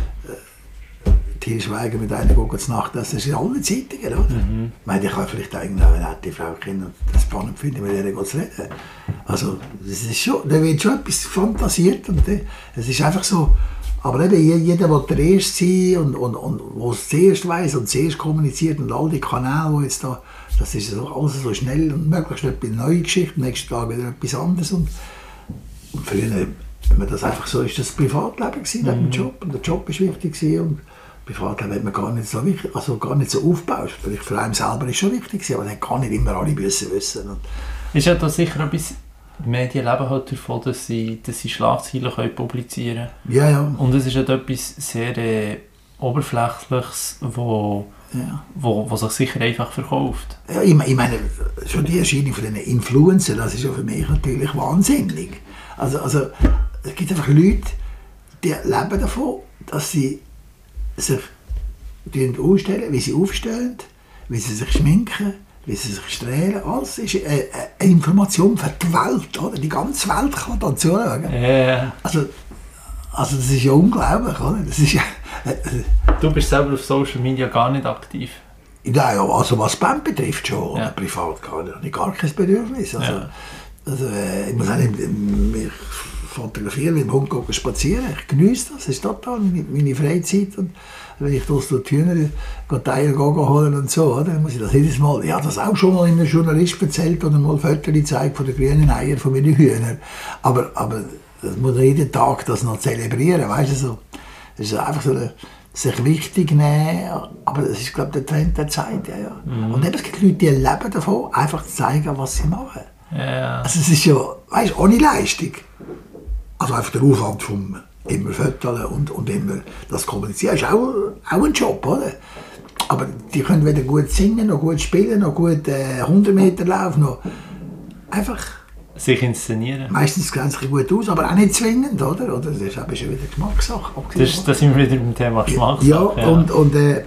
Til Schweiger mit einer geht zu Nacht, das ist in allen Zeitungen, oder? Mhm. Ich meine, ich kann vielleicht auch irgendeine nette Frau kennen und das spannend finden, mit geht zu reden. Also, das ist schon, da wird schon etwas fantasiert und äh, es ist einfach so, aber eben, je- jeder will der Erste sein und, und, und wo es zuerst weiss und zuerst kommuniziert und all die Kanäle, die jetzt da, das ist so, alles so schnell und möglichst etwas neue Geschichte, nächsten Tag wieder etwas anderes und, und früher, wenn man das einfach so, ist das Privatleben gewesen, dem Job und der Job ist wichtig gewesen und Privatleben hat man gar nicht so wichtig, also gar nicht so aufgebaut. Vielleicht für einen selber ist schon wichtig aber hat gar nicht immer alle müssen wissen. Und Ist ja da sicher etwas, die Medien leben halt davon, dass sie, dass sie Schlagzeilen können publizieren ja, ja, Und es ist halt etwas sehr äh, Oberflächliches, wo, ja. wo, wo sich sicher einfach verkauft. Ja, ich, ich meine, schon die Erscheinung von den Influencern, das ist ja für mich natürlich wahnsinnig. Also, also es gibt einfach Leute, die leben davon, dass sie sich ausstellen, wie sie aufstellen, wie sie sich schminken, wie sie sich strählen. Alles ist eine, eine Information für die Welt. Oder? Die ganze Welt kann da zuschauen. Äh, Also, also das ist ja unglaublich. Oder? Das ist ja, äh, du bist selber auf Social Media gar nicht aktiv. Ja, also was Band betrifft schon, Ja. privat gar nicht, gar kein Bedürfnis. Also, Ja. also, äh, ich muss auch nicht, mich fotografieren, mit dem Hund gehen spazieren, ich genieße das, das ist total meine, meine Freizeit. Und wenn ich das durch die Hühner gehen holen und so, oder, dann muss ich das jedes Mal, ich habe das auch schon mal in einem Journalist erzählt oder mal Fotos gezeigt von den grünen Eiern von meinen Hühnern. Aber, aber das muss jeden Tag das noch zelebrieren, weißt du, so. Das ist einfach so eine, sich wichtig nehmen, aber das ist, glaube ich, der Trend der Zeit. Ja, ja. Und eben, es gibt Leute, die leben davon, einfach zu zeigen, was sie machen. Ja, Also es ist ja, weißt du, ohne Leistung. Also einfach der Aufwand vom immer föteln und, und immer das kommunizieren, ist auch, auch ein Job, oder? aber die können weder gut singen, noch gut spielen, noch gut äh, 100 Meter laufen, noch einfach sich inszenieren. Meistens sehen sie gut aus, aber auch nicht zwingend, oder? oder das ist eben schon wieder Geschmackssache. Das, das sind wir wieder beim Thema Geschmackssache. Ja, ja. und, und äh,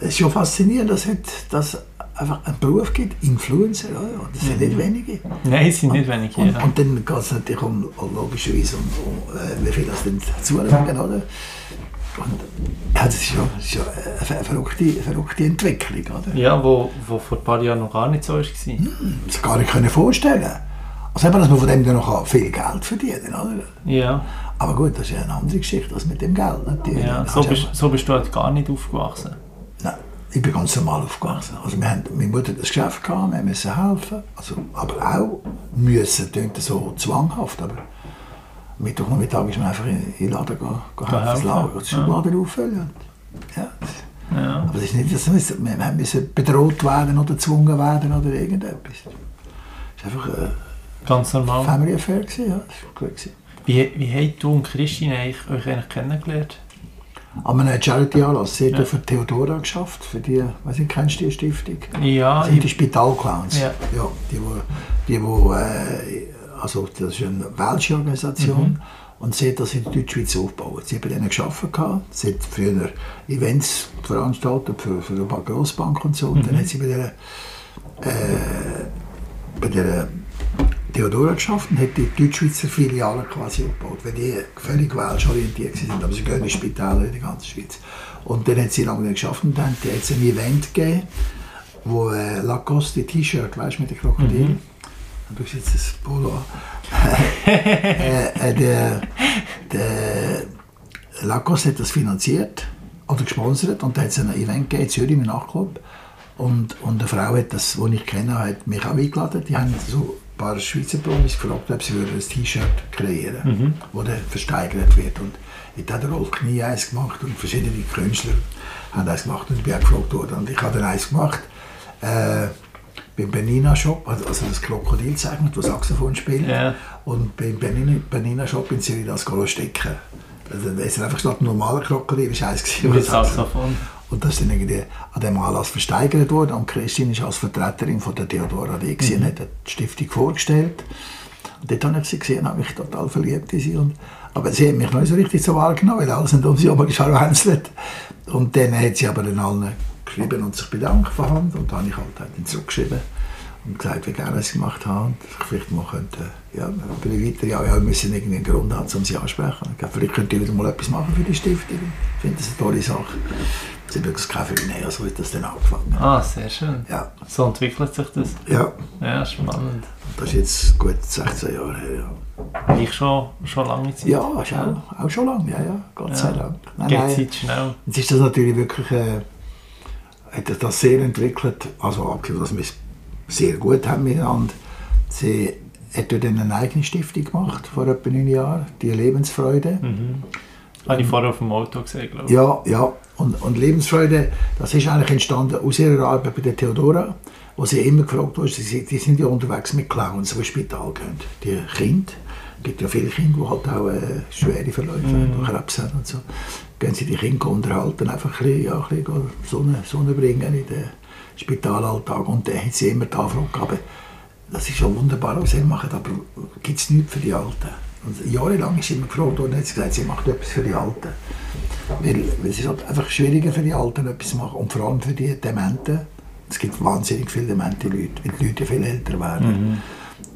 es ist schon faszinierend, dass es einfach einen Beruf gibt, Influencer, oder? das sind mhm. nicht wenige. Nein, es sind nicht wenige, und, ja. und dann geht es natürlich um, logischerweise um, um äh, wie viel das denn zulegen, oder? Und, ja, das ist schon, das ist schon eine verrückte, verrückte Entwicklung, oder? Ja, wo, wo vor ein paar Jahren noch gar nicht so war. Hm, das gar nicht vorstellen also eben, dass man von dem dann noch viel Geld verdienen kann, oder? Ja. Aber gut, das ist ja eine andere Geschichte als mit dem Geld. Natürlich. Ja, so, bist, so bist du halt gar nicht aufgewachsen. Ich bin ganz normal aufgewachsen. Also wir haben, meine Mutter hat das Geschäft gehabt, wir mussten helfen. Also, aber auch müssen, klingt so zwanghaft, aber Mittwoch Mittag ist man einfach in den Laden helfen, das Lager, das ja. Laden auffüllen. Ja. Ja. Aber es ist nicht, dass wir, wir müssen bedroht werden oder gezwungen werden oder irgendetwas. Es ist einfach... Äh, Ganz normal. Family Affair gewesen, ja, das war gut. Gewesen. Wie, wie habt du und Christine eigentlich, euch eigentlich kennengelernt? An einem Charity-Anlass. Sie hat ja. für Theodora geschafft, für die, weiß ich, kennst du die Stiftung? Ja. Das sind die Spitalclowns. Ja. ja. Die, wo, die, wo, äh, also das ist eine welche Organisation. Mhm. Und sie hat das in der Deutschschweiz aufgebaut. Sie hat bei denen gearbeitet. Sie hat früher Events veranstaltet für, für eine Grossbank und so. Und mhm. dann hat sie bei der, äh, bei der Theodora geschafft und hat die Deutschschweizer Filiale quasi aufgebaut, weil die völlig welsch orientiert sind, aber sie gehen in Spitäler in der ganzen Schweiz. Und dann hat sie lange geschafft und dann hat es ein Event gegeben, wo äh, Lacoste T-Shirt, weißt du, mit dem Krokodil, mhm. du hast jetzt das Polo äh, äh, der, der Lacoste hat das finanziert oder gesponsert und da hat es ein Event gegeben in Zürich im Nachtclub und, und eine Frau hat das, die ich kenne, hat mich auch eingeladen. Die haben so paar Schweizer Promis gefragt, ob sie ein T-Shirt kreieren mhm. das dann versteigert wird. Und ich habe Rolf Knie eins gemacht und verschiedene Künstler haben eins gemacht und ich bin auch gefragt worden. Und ich habe dann eins gemacht äh, beim Benina Shop, also, also das Krokodil zeichnet, das Saxophon spielt. Yeah. Und beim Benina, Benina Shop in Zürich das stecken. Also, das ist einfach statt ein normaler Krokodil, das war eins. Mit Saxophon. Und das dann irgendwie an dem Anlass versteigert worden. Und Christine ist als Vertreterin von der Theodora D. Mhm. und hat die Stiftung vorgestellt. Und dort habe ich sie gesehen und habe mich total verliebt in sie. Und, aber sie hat mich noch nicht so richtig so wahrgenommen, weil alles sind um sie herum gescharwenzelt. Und dann hat sie aber dann allen geschrieben und sich bedankt von Hand. Und dann habe ich halt dann zurückgeschrieben und gesagt, wie gerne sie gemacht haben. Und vielleicht mal könnte, ja, weiter, ja, ja, wir müssen irgendwie einen Grund haben, um sie ansprechen. Vielleicht könnt ihr wieder mal etwas machen für die Stiftung. Ich finde das eine tolle Sache. Sie haben das Kaffee näher, so hat das dann angefangen. Ah, sehr schön. Ja. So entwickelt sich das. Ja. Ja, spannend. Das ist jetzt gut 16 Jahre her. Ja. Ich schon, schon lange Zeit? Ja, auch, auch schon lange, ja, ja, Gott ja. sei Dank. Nein, Geht nein, Zeit schnell. Jetzt ist das natürlich wirklich, äh, hat das sehr entwickelt, also abgesehen, dass wir es sehr gut haben miteinander. Sie hat dann eine eigene Stiftung gemacht, vor etwa neun Jahren, die Lebensfreude. Mhm. Habe ich vorher auf dem Auto gesehen, glaube ich. Ja, ja. Und, und Lebensfreude, das ist eigentlich entstanden aus ihrer Arbeit bei der Theodora, wo sie immer gefragt wurde, sie, die sind ja unterwegs mit Clowns, die ins Spital gehen. Die Kinder, es gibt ja viele Kinder, die halt auch äh, schwere Verläufe mhm. haben, Krebs haben und so. Gehen sie die Kinder unterhalten, einfach ein bisschen, ja, ein bisschen Sonne, Sonne bringen in den Spitalalltag. Und dann hat sie immer die Anfrage gehabt, das ist schon wunderbar, was sie machen, aber gibt es nichts für die Alten? Und jahrelang ist immer gefragt worden, sie gesagt, sie macht etwas für die Alten. Weil, weil es ist halt einfach schwieriger für die Alten etwas zu machen und vor allem für die Dementen. Es gibt wahnsinnig viele demente Leute, weil die Leute viel älter werden. Mhm.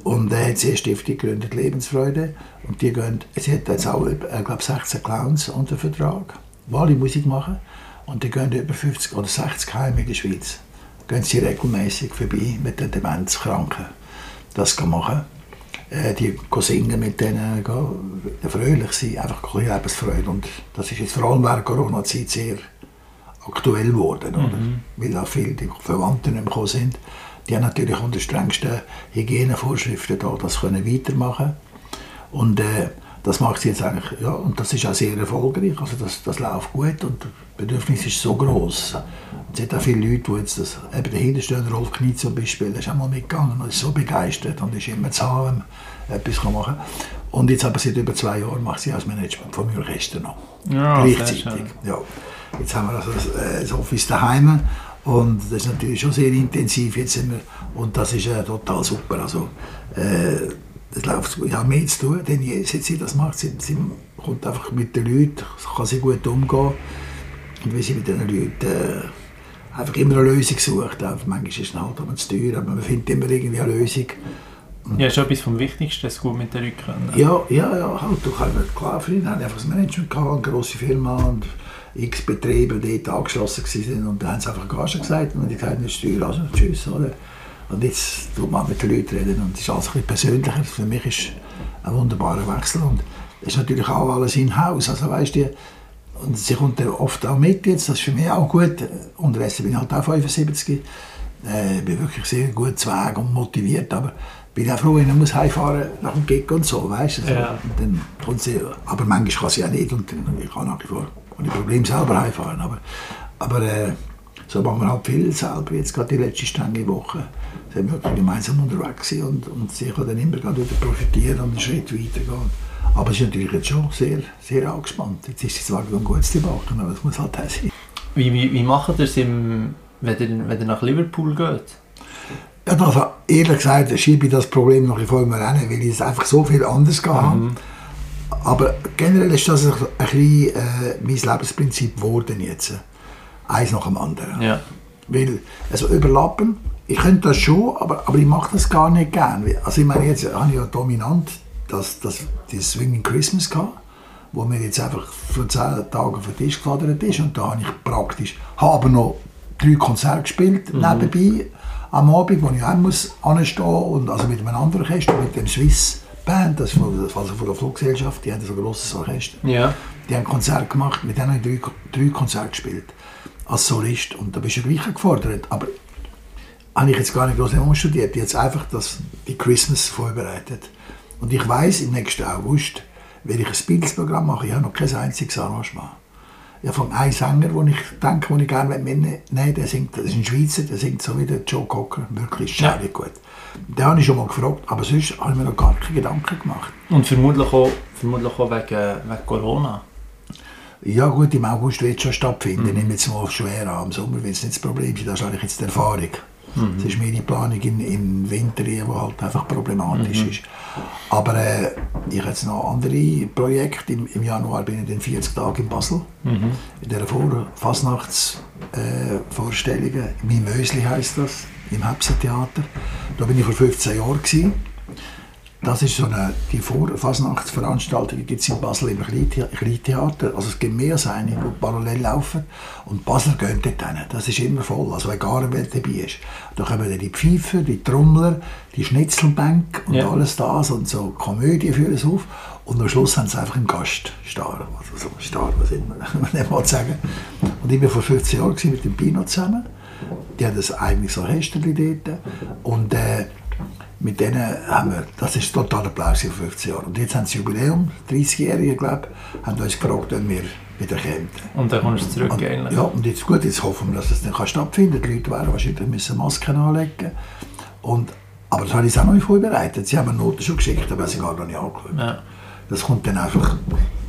Und er hat sie eine Stiftung gegründet, Lebensfreude. Und die gehen, sie hat jetzt auch, ich glaube, 16 Clowns unter Vertrag, die alle Musik machen. Und die gehen über 50 oder 60 Heime in der Schweiz. Gehen sie regelmäßig vorbei mit den Demenzkranken. Das machen äh, die singen mit denen, gehen, fröhlich sein, einfach ein Lebensfreude. Und das ist jetzt vor allem während Corona-Zeit sehr aktuell geworden, oder? Mhm. weil auch viele die Verwandten nicht gekommen sind. Die haben natürlich unter strengsten Hygienevorschriften da das können weitermachen und äh, das macht sie jetzt eigentlich, ja, und das ist auch sehr erfolgreich, also das, das läuft gut und das Bedürfnis ist so groß. Es gibt auch viele Leute, die jetzt das, eben der Hintersteher Rolf Kniet zum Beispiel, der ist auch mal mitgegangen und ist so begeistert und ist immer zu haben, etwas machen Und jetzt aber seit über zwei Jahren mache ich das Management vom Orchester noch. Ja, Gleichzeitig. Ja. Jetzt haben wir also das, äh, das Office daheim und das ist natürlich schon sehr intensiv. Jetzt sind wir, und das ist äh, total super. Also, äh, das läuft ja mehr zu tun, denn je, seit sie das macht, sie, sie kommt einfach mit den Leuten, kann sie gut umgehen und wie sie mit den Leuten äh, einfach immer eine Lösung sucht. Auch manchmal ist es halt aber zu teuer, aber man findet immer irgendwie eine Lösung. Ja, ist etwas vom Wichtigsten, das gut mit den Leuten können. Ja, ja, ja, halt, du kannst, klar, früher haben einfach das Management gehabt, eine grosse Firma und x Betriebe dort angeschlossen waren und dann haben sie einfach Gage gesagt und die gesagt, das ist teuer, also tschüss, oder? Und jetzt tut man mit den Leuten reden und es ist alles ein bisschen persönlicher. Für mich ist ein wunderbarer Wechsel und es ist natürlich auch alles in-house, also weißt du, und sie kommt oft auch mit jetzt, das ist für mich auch gut. Unterdessen bin ich halt auch 75, äh, bin wirklich sehr gut zu Weg und motiviert, aber bin auch froh, wenn ich muss heimfahren nach dem Gig und so, weißt du. Also, Ja. und dann kommt sie, aber manchmal kann sie auch nicht und dann, ich kann nach wie vor ohne Problem selber heimfahren, aber, aber äh, so machen wir halt viel selber, jetzt gerade die letzte strenge Woche sind wir gemeinsam unterwegs und, und sie kann dann immer gerade wieder profitieren und einen Schritt weitergehen. Aber es ist natürlich jetzt schon sehr, sehr angespannt. Jetzt ist es zwar ein gutes Debakel, aber das muss halt auch sein. Wie, wie, wie macht ihr es, im, wenn, ihr, wenn ihr nach Liverpool geht? Ja, also, ehrlich gesagt schiebe ich das Problem noch vor mir hin, weil ich es einfach so viel anders gehabt habe. Aber generell ist das ein, ein bisschen äh, mein Lebensprinzip geworden jetzt. Eins nach dem anderen. Ja. Weil, also überlappen, ich könnte das schon, aber, aber ich mache das gar nicht gern. Also ich meine, jetzt habe ich ja dominant das, das, die Swinging Christmas gehabt, wo mir jetzt einfach für zehn Tage auf den Tisch gefordert ist und da habe ich praktisch, habe aber noch drei Konzerte gespielt nebenbei am Abend, wo ich auch muss anstehen und also mit einem anderen Orchester, mit dem Swiss Band, das ist von, also von der Fluggesellschaft, die haben so ein grosses Orchester. Ja. Die haben ein Konzert gemacht, mit denen habe ich drei, drei Konzerte gespielt. Als Solist. Und da bist du gleich gefordert. Aber habe ich jetzt gar nicht groß studiert. Jetzt einfach das, die Christmas vorbereitet. Und ich weiß im nächsten August werde ich ein Beatles-Programm machen. Ich habe noch kein einziges Arrangement. Ich habe von einem Sänger, den ich denke, den ich gerne mitnehmen möchte, der singt, das ist ein Schweizer, der singt so wie der Joe Cocker. Wirklich schade gut. Den habe ich schon mal gefragt, aber sonst habe ich mir noch gar keine Gedanken gemacht. Und vermutlich auch, vermutlich auch wegen, wegen Corona. Ja gut, im August wird es schon stattfinden. Mhm. Ich nehme jetzt mal schwer an. Im Sommer wird es nicht das Problem sein. Das ist eigentlich jetzt die Erfahrung. Mhm. Das ist meine Planung in, im Winter, die halt einfach problematisch Mhm. ist. Aber äh, ich habe jetzt noch andere Projekte. Im, Im Januar bin ich dann 40 Tage in Basel. Mhm. In dieser Vor Fasnachtsvorstellungen. Äh. «Mein Mösli» heisst das, im Hepsa-Theater. Da bin ich vor 15 Jahren. Gewesen. Das ist so eine, die Vor Fasnachtsveranstaltungen gibt es in Basel im Kleinthea- Kleintheater. Also es gibt mehr als eine, die parallel laufen. Und Basel geht dort hin. Das ist immer voll. Also egal wer dabei ist. Da kommen dann die Pfeifer, die Trommler, die Schnitzelbank und Ja. alles das. Und so Komödien führen es auf. Und am Schluss haben sie einfach einen Gast. Star. Also so Star, was immer man mal sagen. Und ich war vor 15 Jahren mit dem Pino zusammen. Die haben ein eigenes Orchester dort. Und äh, mit denen haben wir, das ist total Applaus vor 15 Jahren. Und jetzt haben sie Jubiläum, 30-Jährige, glaube ich, haben uns gefragt, wenn wir wieder kommen. Und dann kommst du zurück, Und, eigentlich. ja, und jetzt gut, jetzt hoffen wir, dass es dann kann stattfinden kann. Die Leute werden wahrscheinlich müssen Masken anlegen und Aber das habe ich auch noch nicht vorbereitet. Sie haben mir Noten schon geschickt, aber sie gar noch nicht angeschaut. Ja. Das kommt dann einfach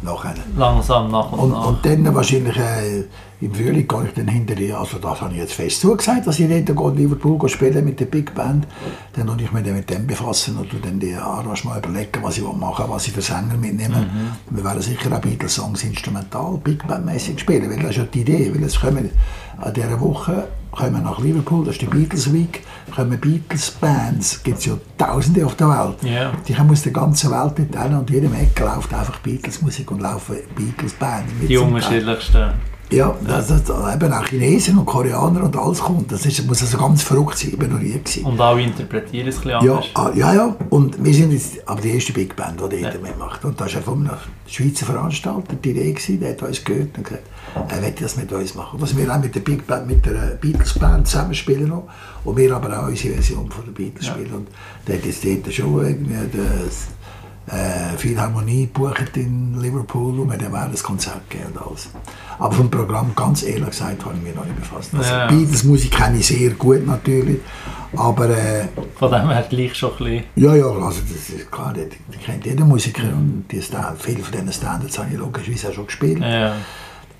nachher. Langsam nach und, Und, nach. und dann wahrscheinlich äh, im Frühling gehe ich dann hinterher, also das habe ich jetzt fest zugesagt, dass ich gehe, in Liverpool gehe spielen mit der Big Band. Dann tue ich mich dann mit dem befassen und dann die Arrangement überlegen, was ich machen will, was ich für Sänger mitnehme. Wir werden sicher auch Beatles-Songs instrumental, Big Band-mäßig spielen, weil das ist ja die Idee, weil es kommen an dieser Woche kommen nach Liverpool, das ist die Beatles Week, kommen Beatles-Bands, gibt es ja tausende auf der Welt. Ja. Die kommen aus der ganzen Welt nicht hin und jedem Ecke läuft einfach Beatles-Musik und laufen Beatles-Bands. mit die unterschiedlichsten. Ja, das, das, eben auch Chinesen und Koreaner und alles kommt. Das ist, muss also ganz verrückt sein, ich bin noch nie gewesen. Und alle interpretieren es ein bisschen Ja, anders. ah, ja, ja. Und wir sind jetzt aber die erste Big Band, die dort Ja. mitmacht. Und das war von einem Schweizer Veranstalter die Idee, gewesen, der hat uns gehört und gesagt, er möchte das mit uns machen. Was wir auch mit der Big Band, mit der Beatles Band zusammenspielen noch. Und wir aber auch unsere Version von der Beatles Ja. spielen. Und der hat jetzt dort schon irgendwie das, äh, Philharmonie gebucht in Liverpool und wir haben auch das Konzert gegeben und alles. Aber vom Programm, ganz ehrlich gesagt, habe ich mich noch nicht befasst. Also Ja. Beatles-Musik kenne ich sehr gut natürlich, aber äh, Von dem her gleich schon ein bisschen. ja, ja, also das ist klar, die, die kennt jeder Musiker und die Stand, viele von diesen Standards habe ich logischerweise auch schon gespielt. Ja.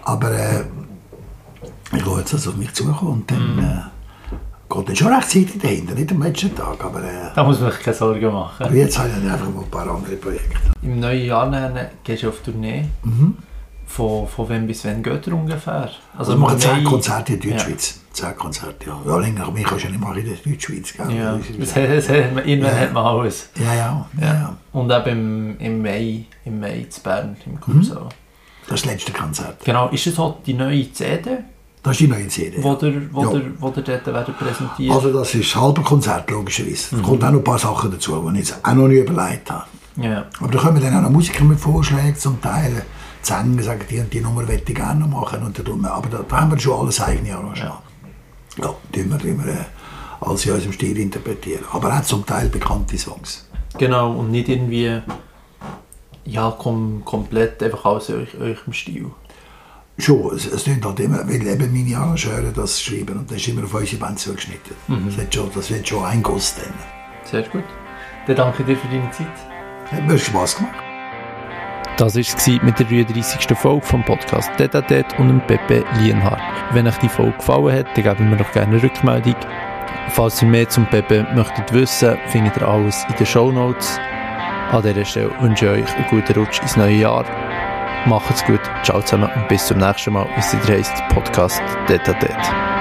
Aber äh, ich schaue jetzt, dass es auf mich zukommt und dann äh, geht dann schon rechtzeitig dahinter, nicht am letzten Tag, aber, äh, Da muss man sich keine Sorgen machen. aber jetzt habe ich dann einfach mal ein paar andere Projekte. Im neuen Jahr dann gehst du auf Tournee. Von, von wann bis wann geht er ungefähr? Also wir machen zehn Konzerte in Deutschschweiz. Zehn Konzerte, ja. Ja, länger, mich kannst du ja nicht machen in der Deutschschweiz, gell? Ja, irgendwann Ja. hat man alles. ja, ja, ja, ja. Und eben im, im Mai, im Mai zu Bern, im Mhm. Kursaal. Das ist das letzte Konzert. Genau, ist das auch die neue CD, Das ist die neue CD. wo der, wo Ja. der, wo der dort werden präsentiert? Also das ist das halbe Konzert, logischerweise. Da kommt auch noch ein paar Sachen dazu, die ich jetzt auch noch nicht überlegt habe. ja. Aber da kommen dann auch noch Musiker mit Vorschlägen zum Teil. Die Sänger sagen, die die Nummer möchte ich gerne machen. Und dann aber da, da haben wir schon alles eigene Arrangement. Ja, ja tun wir, wir äh, alles in unserem Stil interpretieren. Aber auch zum Teil bekannte Songs. Genau, und nicht irgendwie ja, kom komplett einfach euch, eurem Stil. Schon, es, es klingt halt immer, weil eben meine Arrangeure das schreiben und das ist immer auf unsere Band zugeschnitten. Das, wird schon, das wird schon ein Guss dann. Sehr gut. Dann danke dir für deine Zeit. Hat mir Spass gemacht. Das war es mit der 33. Folge vom Podcast Detatet und dem Pepe Lienhardt. Wenn euch die Folge gefallen hat, dann geben wir doch gerne eine Rückmeldung. Falls ihr mehr zum Pepe möchtet wissen, findet ihr alles in den Shownotes. An dieser Stelle wünsche ich euch einen guten Rutsch ins neue Jahr. Macht's gut, ciao zusammen und bis zum nächsten Mal, wenn es heisst Podcast. Detatet.